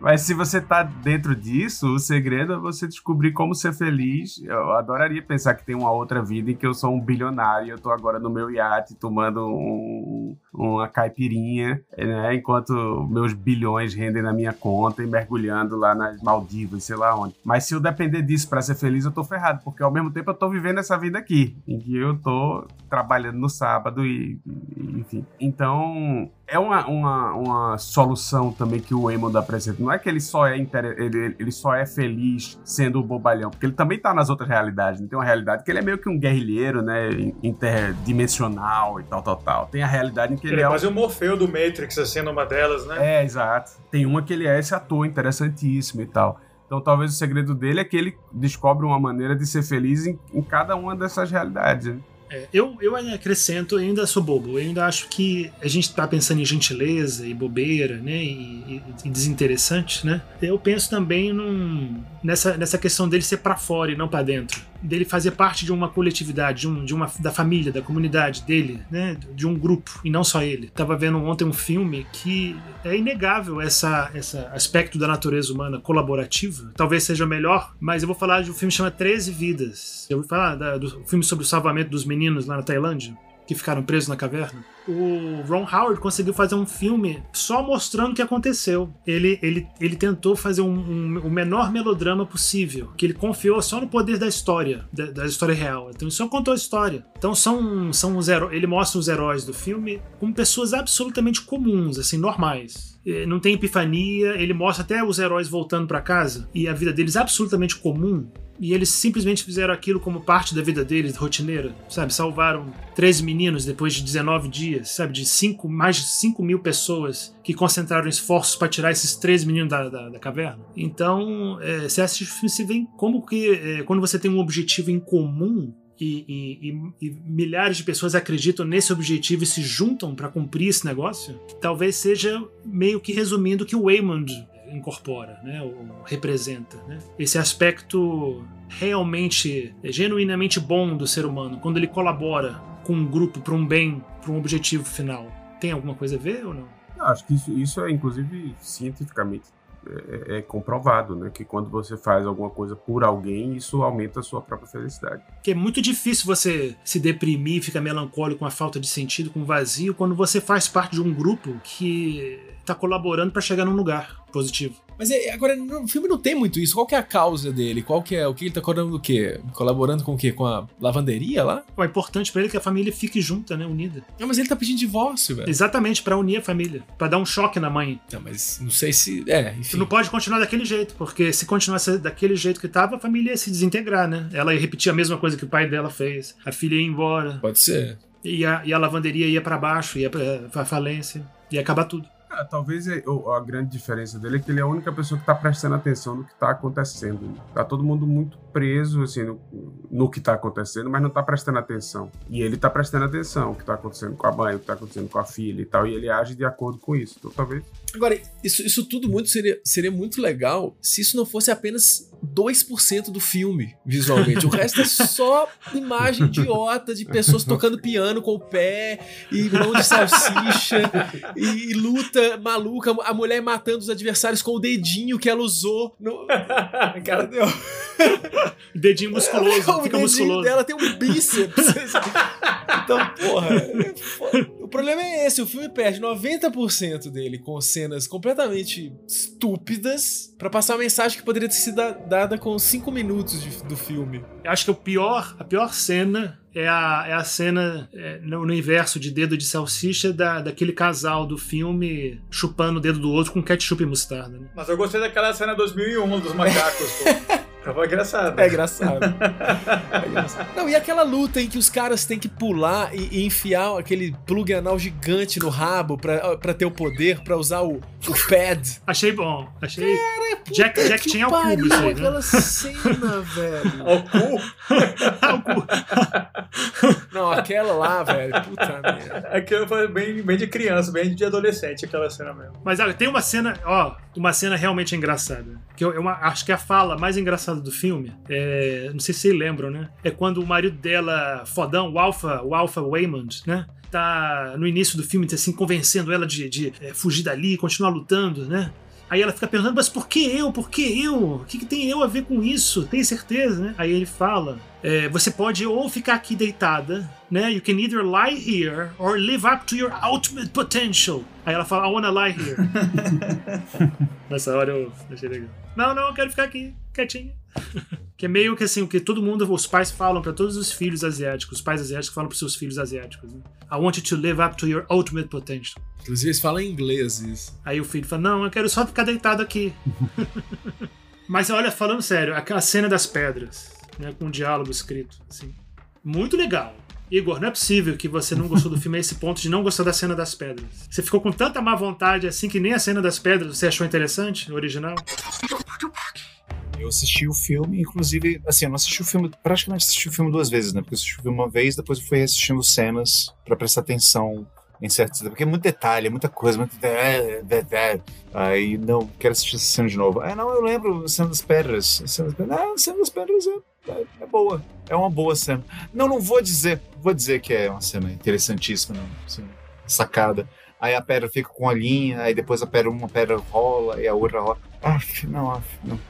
Mas se você tá dentro disso, o segredo é você descobrir como ser feliz. Eu adoraria pensar que tem uma outra vida em que eu sou um bilionário e eu tô agora no meu iate tomando um- uma caipirinha, né? Enquanto meus bilhões rendem na minha conta e mergulhando lá nas Maldivas, sei lá onde. Mas se eu depender disso pra ser feliz, eu tô ferrado, porque ao mesmo tempo eu tô vivendo essa vida aqui, em que eu tô trabalhando no sábado e- enfim. Então, é uma, uma, uma solução também que o Eamon apresenta. Não é que ele só é inter... ele, ele só é feliz sendo o bobalhão, porque ele também tá nas outras realidades. Não tem uma realidade que ele é meio que um guerrilheiro, né? Interdimensional e tal, tal, tal. Tem a realidade em que ele, Ele é é. um- o Morfeu do Matrix, assim, numa delas, né? É, exato. Tem uma que ele é esse ator interessantíssimo e tal. Então talvez o segredo dele é que ele descobre uma maneira de ser feliz em, em cada uma dessas realidades. né? É, eu, eu acrescento, eu ainda sou bobo. Eu ainda acho que a gente tá pensando em gentileza e bobeira, né? E, e- e desinteressante, né? Eu penso também num, nessa, nessa questão dele ser pra fora e não pra dentro. Dele fazer parte de uma coletividade, de, um, de uma, da família, da comunidade dele, né? De um grupo, e não só ele. Tava vendo ontem um filme que é inegável essa, essa aspecto da natureza humana colaborativa. Talvez seja melhor, mas eu vou falar de um filme que chama 13 Vidas. Eu vou falar da- do filme sobre o salvamento dos meninos lá na Tailândia. que ficaram presos na caverna. O Ron Howard conseguiu fazer um filme só mostrando o que aconteceu. Ele, ele, ele tentou fazer um, um, o menor melodrama possível, que ele confiou só no poder da história, da, da história real. Então ele só contou a história. Então são, são os heróis, ele mostra os heróis do filme como pessoas absolutamente comuns, assim, normais não tem epifania, ele mostra até os heróis voltando para casa e a vida deles é absolutamente comum. E eles simplesmente fizeram aquilo como parte da vida deles, rotineira, sabe? Salvaram 13 meninos depois de 19 dias, sabe? De cinco, mais de 5 mil pessoas que concentraram esforços para tirar esses 13 meninos da, da, da caverna. Então, é, você assiste o filme, você vê como que é, quando você tem um objetivo em comum, e, e, e, milhares de pessoas acreditam nesse objetivo e se juntam para cumprir esse negócio, talvez seja meio que resumindo que o Waymond incorpora, né, ou representa. Né? Esse aspecto realmente, genuinamente bom do ser humano, quando ele colabora com um grupo para um bem, para um objetivo final. Tem alguma coisa a ver ou não? Eu acho que isso, isso é, inclusive, cientificamente é, é, comprovado, né? Que quando você faz alguma coisa por alguém, isso aumenta a sua própria felicidade. Que é muito difícil você se deprimir, ficar melancólico com a falta de sentido, com vazio, quando você faz parte de um grupo que está colaborando para chegar num lugar positivo. Mas é, agora, no filme não tem muito isso. Qual que é a causa dele? Qual que é? O que ele tá colaborando do quê? Colaborando com o quê? Com a lavanderia lá? É importante para ele que a família fique junta, né? Unida. Não, mas ele tá pedindo divórcio, velho. Exatamente, para unir a família. para dar um choque na mãe. Não, mas não sei se. É, enfim. Não pode continuar daquele jeito, porque se continuasse daquele jeito que tava, a família ia se desintegrar, né? Ela ia repetir a mesma coisa que o pai dela fez. A filha ia embora. Pode ser. E a, e a lavanderia ia para baixo, ia pra, pra falência. Ia acabar tudo. É, talvez é, a grande diferença dele é que ele é a única pessoa que está prestando atenção no que está acontecendo. Tá todo mundo muito preso assim, no, no que está acontecendo, mas não está prestando atenção. E ele está prestando atenção o que está acontecendo com a mãe, o que está acontecendo com a filha e tal, e ele age de acordo com isso. Então talvez. Agora, isso, isso tudo muito seria, seria muito legal se isso não fosse apenas 2% do filme, visualmente. O resto é só imagem idiota de pessoas tocando piano com o pé e mão de salsicha e, e luta maluca, a mulher matando os adversários com o dedinho que ela usou no. Cara, deu. dedinho musculoso, o fica dedinho musculoso. dela tem um bíceps. então, porra. O problema é esse: o filme perde 90% dele com cenas completamente estúpidas para passar uma mensagem que poderia ter sido dada com 5 minutos de, do filme. Eu acho que o pior, a pior cena é a, é a cena é, no universo de dedo de salsicha da, daquele casal do filme chupando o dedo do outro com ketchup e mostarda. Né? Mas eu gostei daquela cena 2001 dos macacos, pô. Tava engraçado. É engraçado. é engraçado. Não, e aquela luta em que os caras têm que pular e, e enfiar aquele plug anal gigante no rabo pra, pra ter o poder, pra usar o, o pad. Achei bom. Achei. Cara, Jack, Jack tinha o cubo isso aí, né? aquela cena, velho. Ao cu? Ao cu. Não, aquela lá, velho. Puta merda. Aquilo foi bem, bem de criança, bem de adolescente, aquela cena mesmo. Mas olha, tem uma cena, ó, uma cena realmente engraçada. Que eu, eu acho que é a fala mais engraçada do filme, é, não sei se vocês lembram, né? É quando o marido dela, fodão, o Alpha, o Alpha Waymond, né? Tá no início do filme, assim, convencendo ela de, de é, fugir dali, continuar lutando, né? Aí ela fica perguntando, mas por que eu? Por que eu? O que, que tem eu a ver com isso? Tem certeza, né? Aí ele fala: é, você pode ou ficar aqui deitada, né? You can either lie here or live up to your ultimate potential. Aí ela fala, I wanna lie here. Nessa hora eu achei legal. Não, não, eu quero ficar aqui, quietinha. Que é meio que assim, o que todo mundo, os pais falam para todos os filhos asiáticos, os pais asiáticos falam para seus filhos asiáticos. Né? I want you to live up to your ultimate potential. Inclusive eles falam em inglês isso. Aí o filho fala, não, eu quero só ficar deitado aqui. Mas olha, falando sério, aquela cena das pedras, né, com um diálogo escrito, assim, muito legal. Igor, não é possível que você não gostou do filme a esse ponto de não gostar da cena das pedras. Você ficou com tanta má vontade assim que nem a cena das pedras você achou interessante, original? Eu assisti o filme, inclusive, assim, eu não assisti o filme, praticamente assisti o filme duas vezes, né? Porque eu assisti o filme uma vez, depois eu fui assistindo cenas para prestar atenção em certos. Porque é muito detalhe, é muita coisa, muito. Aí, não, quero assistir essa cena de novo. Ah, não, eu lembro, a cena das pedras. Cena das pedras, ah, a cena das pedras é, é, é, boa. É uma boa cena. Não, não vou dizer, vou dizer que é uma cena interessantíssima, não. Assim, sacada. Aí a pedra fica com a linha, aí depois a pedra, uma pedra rola e a outra rola. Ah, não, não.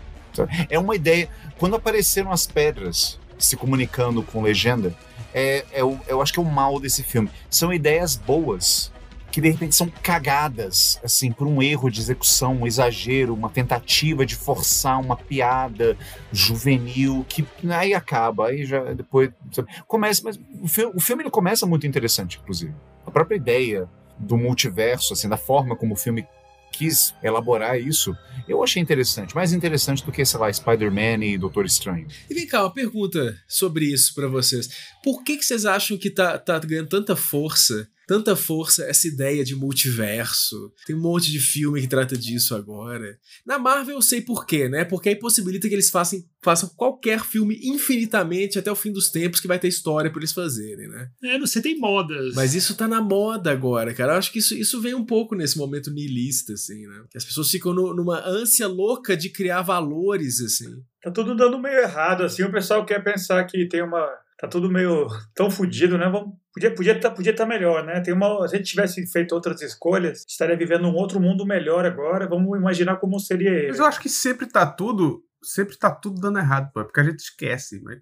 É uma ideia. Quando apareceram as pedras se comunicando com legenda, é, é o, eu acho que é o mal desse filme. São ideias boas que de repente são cagadas, assim, por um erro de execução, um exagero, uma tentativa de forçar uma piada juvenil que aí acaba, aí já depois sabe? começa, mas o filme, o filme ele começa muito interessante, inclusive. A própria ideia do multiverso, assim, da forma como o filme quis elaborar isso, eu achei interessante. Mais interessante do que, sei lá, Spider-Man e Doutor Estranho. E vem cá, uma pergunta sobre isso para vocês. Por que, que vocês acham que tá, tá ganhando tanta força tanta força essa ideia de multiverso. Tem um monte de filme que trata disso agora. Na Marvel eu sei por quê, né? Porque aí possibilita que eles façam, façam qualquer filme infinitamente até o fim dos tempos que vai ter história para eles fazerem, né? É, você tem modas. Mas isso tá na moda agora, cara. Eu acho que isso, isso vem um pouco nesse momento niilista, assim, né? Que as pessoas ficam no, numa ânsia louca de criar valores, assim. Tá tudo dando meio errado, assim. O pessoal quer pensar que tem uma tá tudo meio tão fodido, né? Vamos, podia podia tá, podia estar tá melhor, né? Tem uma, se a gente tivesse feito outras escolhas, estaria vivendo um outro mundo melhor agora. Vamos imaginar como seria ele. Mas eu acho que sempre tá tudo, sempre tá tudo dando errado, pô, porque a gente esquece. Mas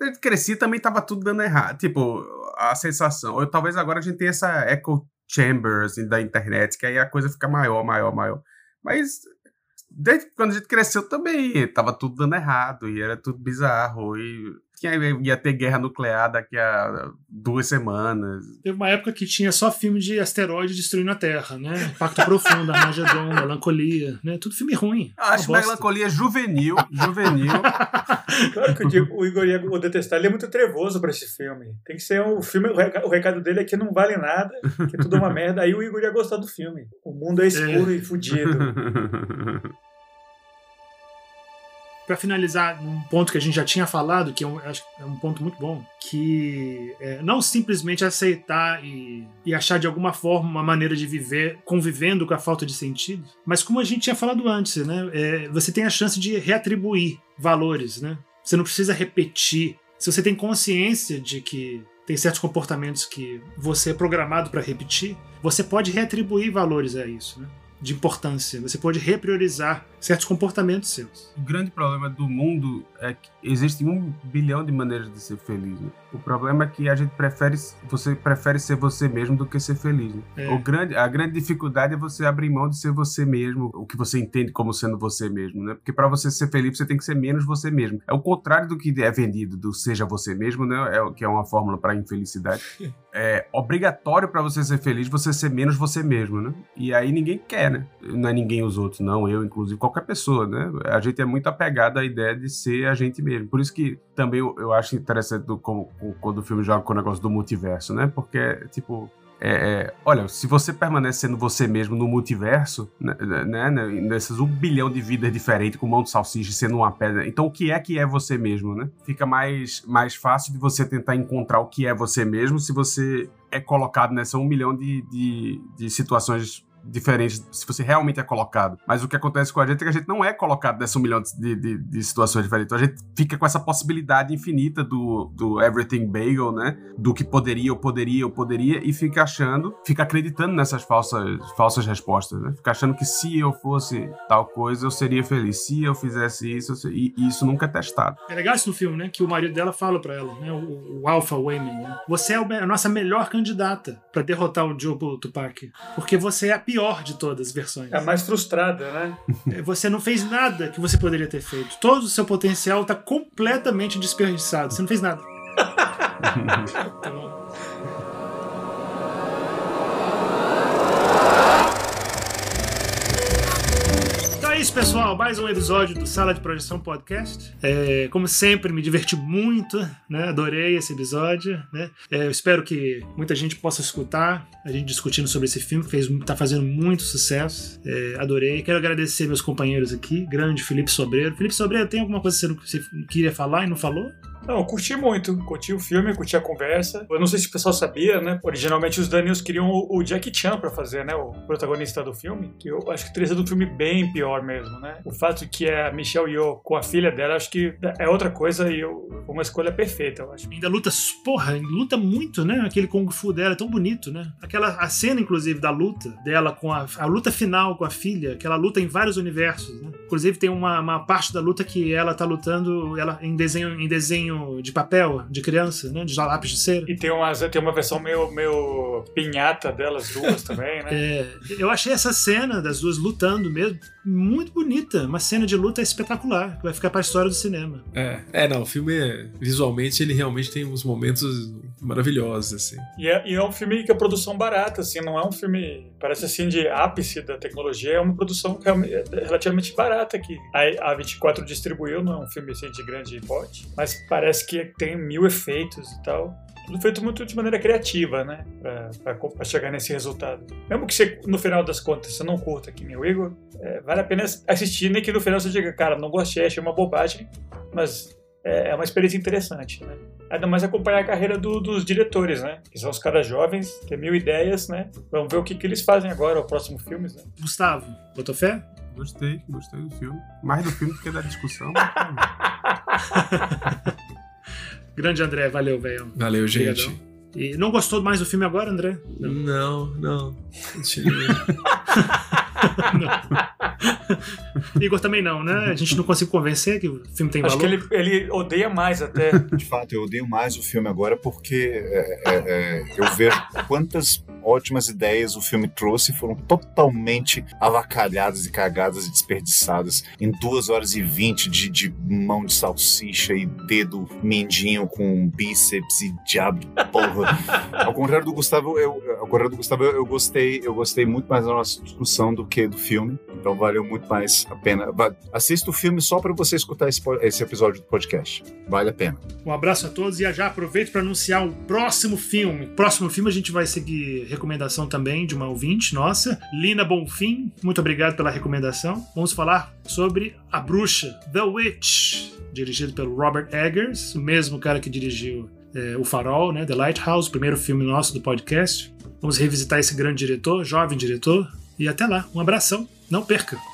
a gente crescia também tava tudo dando errado. Tipo, a sensação. Ou talvez agora a gente tenha essa echo chamber assim, da internet, que aí a coisa fica maior, maior, maior. Mas desde quando a gente cresceu também, tava tudo dando errado e era tudo bizarro e tinha, ia ter guerra nuclear daqui a duas semanas. Teve uma época que tinha só filme de asteroide destruindo a Terra, né? Pacto Profundo, Armagedon, Melancolia, né? Tudo filme ruim. Acho Melancolia juvenil, juvenil. claro que o Igor ia detestar, ele é muito trevoso pra esse filme. Tem que ser um filme, o recado dele é que não vale nada, que tudo é uma merda, aí o Igor ia gostar do filme. O mundo é escuro é. e fudido. Para finalizar, um ponto que a gente já tinha falado, que é um, é um ponto muito bom, que é não simplesmente aceitar e, e achar de alguma forma uma maneira de viver convivendo com a falta de sentido, mas como a gente tinha falado antes, né, é, você tem a chance de reatribuir valores, né? Você não precisa repetir. Se você tem consciência de que tem certos comportamentos que você é programado para repetir, você pode reatribuir valores a isso, né? de importância. Você pode repriorizar certos comportamentos seus. O grande problema do mundo é que existe um bilhão de maneiras de ser feliz. Né? O problema é que a gente prefere, você prefere ser você mesmo do que ser feliz. Né? É. O grande, a grande dificuldade é você abrir mão de ser você mesmo, o que você entende como sendo você mesmo, né? Porque para você ser feliz você tem que ser menos você mesmo. É o contrário do que é vendido do seja você mesmo, né? É que é uma fórmula para infelicidade. É obrigatório para você ser feliz você ser menos você mesmo, né? E aí ninguém quer, né? Não é ninguém os outros, não, eu inclusive qualquer pessoa, né? A gente é muito apegado à ideia de ser a gente mesmo. Por isso que também eu, acho interessante do, como, quando o filme joga com o negócio do multiverso, né? Porque, tipo, é, é, olha, se você permanece sendo você mesmo no multiverso, né, né, né um bilhão de vidas diferentes, com mão de salsicha sendo uma pedra, então o que é que é você mesmo, né? Fica mais, mais fácil de você tentar encontrar o que é você mesmo se você é colocado nessa um milhão de, de, de situações diferentes se você realmente é colocado. Mas o que acontece com a gente é que a gente não é colocado nessa um milhão de, de, de situações diferentes. Então a gente fica com essa possibilidade infinita do, do everything bagel, né? Do que poderia, eu poderia, eu poderia, e fica achando, fica acreditando nessas falsas, falsas respostas, né? Fica achando que se eu fosse tal coisa, eu seria feliz. Se eu fizesse isso, eu e, e isso nunca é testado. É legal isso no filme, né? Que o marido dela fala para ela, né? O, o Alpha Wayman, né? Você é a nossa melhor candidata para derrotar o Joe Tupac. Porque você é a pior de todas as versões. É a mais frustrada, né? É, você não fez nada que você poderia ter feito. Todo o seu potencial está completamente desperdiçado. Você não fez nada. então, isso, pessoal. Mais um episódio do Sala de Projeção Podcast. É, como sempre, me diverti muito, né? Adorei esse episódio, né? É, eu espero que muita gente possa escutar a gente discutindo sobre esse filme, que fez, tá fazendo muito sucesso. É, adorei. Quero agradecer meus companheiros aqui, grande Felipe Sobreiro. Felipe Sobreiro, tem alguma coisa que você, você queria falar e não falou? Não, eu curti muito. Curti o filme, curti a conversa. Eu não sei se o pessoal sabia, né? Originalmente os Daniels queriam o, Jackie Chan pra fazer, né? O protagonista do filme. Que eu acho que teria sido um filme bem pior mesmo, né? O fato que é a Michelle Yeoh com a filha dela, acho que é outra coisa e uma escolha perfeita, eu acho. Ainda luta, porra, luta muito, né? Aquele Kung Fu dela é tão bonito, né? Aquela a cena, inclusive, da luta dela com a, a luta final com a filha, aquela luta em vários universos, né? Inclusive tem uma, uma parte da luta que ela tá lutando ela em desenho, em desenho de papel de criança, né? De lápis de cera. E tem uma, tem uma versão meio, meio pinhata delas duas também, né? É, eu achei essa cena das duas lutando mesmo muito bonita. Uma cena de luta espetacular, que vai ficar pra história do cinema. É, é não, o filme, visualmente, ele realmente tem uns momentos maravilhosos, assim. E é, e é um filme que é produção barata, assim, não é um filme, parece assim, de ápice da tecnologia, é uma produção relativamente barata que a, a 24 distribuiu, não é um filme assim, de grande porte, mas parece que tem mil efeitos e tal tudo feito muito de maneira criativa, né? Pra, pra, pra, chegar nesse resultado. Mesmo que você, no final das contas, você não curta aqui, meu Igor, é, vale a pena assistir, nem que no final você diga, cara, não gostei, achei uma bobagem, mas é, é uma experiência interessante, né? Ainda mais acompanhar a carreira do, dos diretores, né? Que são os caras jovens, têm mil ideias, né? Vamos ver o que, que eles fazem agora, o próximo filme, né? Gustavo, botou fé? Gostei, gostei do filme. Mais do filme do que da discussão. Grande André, valeu, velho. Valeu, gente. Obrigadão. E não gostou mais do filme agora, André? Não, não. não. Igor também não, né? A gente não consegue convencer que o filme tem Acho valor. Acho que ele, ele odeia mais até. De fato, eu odeio mais o filme agora porque é, é, é, eu vejo quantas ótimas ideias o filme trouxe foram totalmente avacalhadas e cagadas e desperdiçadas em duas horas e vinte de, de mão de salsicha e dedo mindinho com bíceps e diabo de porra. ao contrário do Gustavo, eu, ao contrário do Gustavo, eu, eu gostei, eu gostei muito mais da nossa discussão do que do filme. Então valeu muito mais a pena. Assista o filme só para você escutar esse, esse episódio do podcast. Vale a pena. Um abraço a todos e já aproveito para anunciar o próximo filme. Próximo filme a gente vai seguir recomendação também de uma ouvinte nossa, Lina Bonfim. Muito obrigado pela recomendação. Vamos falar sobre A Bruxa, The Witch, dirigido pelo Robert Eggers, o mesmo cara que dirigiu é, O Farol, né, The Lighthouse, o primeiro filme nosso do podcast. Vamos revisitar esse grande diretor, jovem diretor. E até lá, um abração, não perca!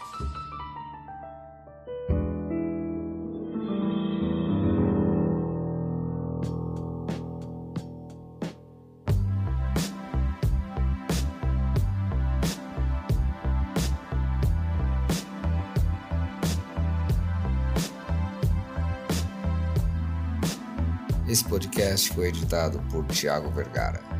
Editado por Tiago Vergara.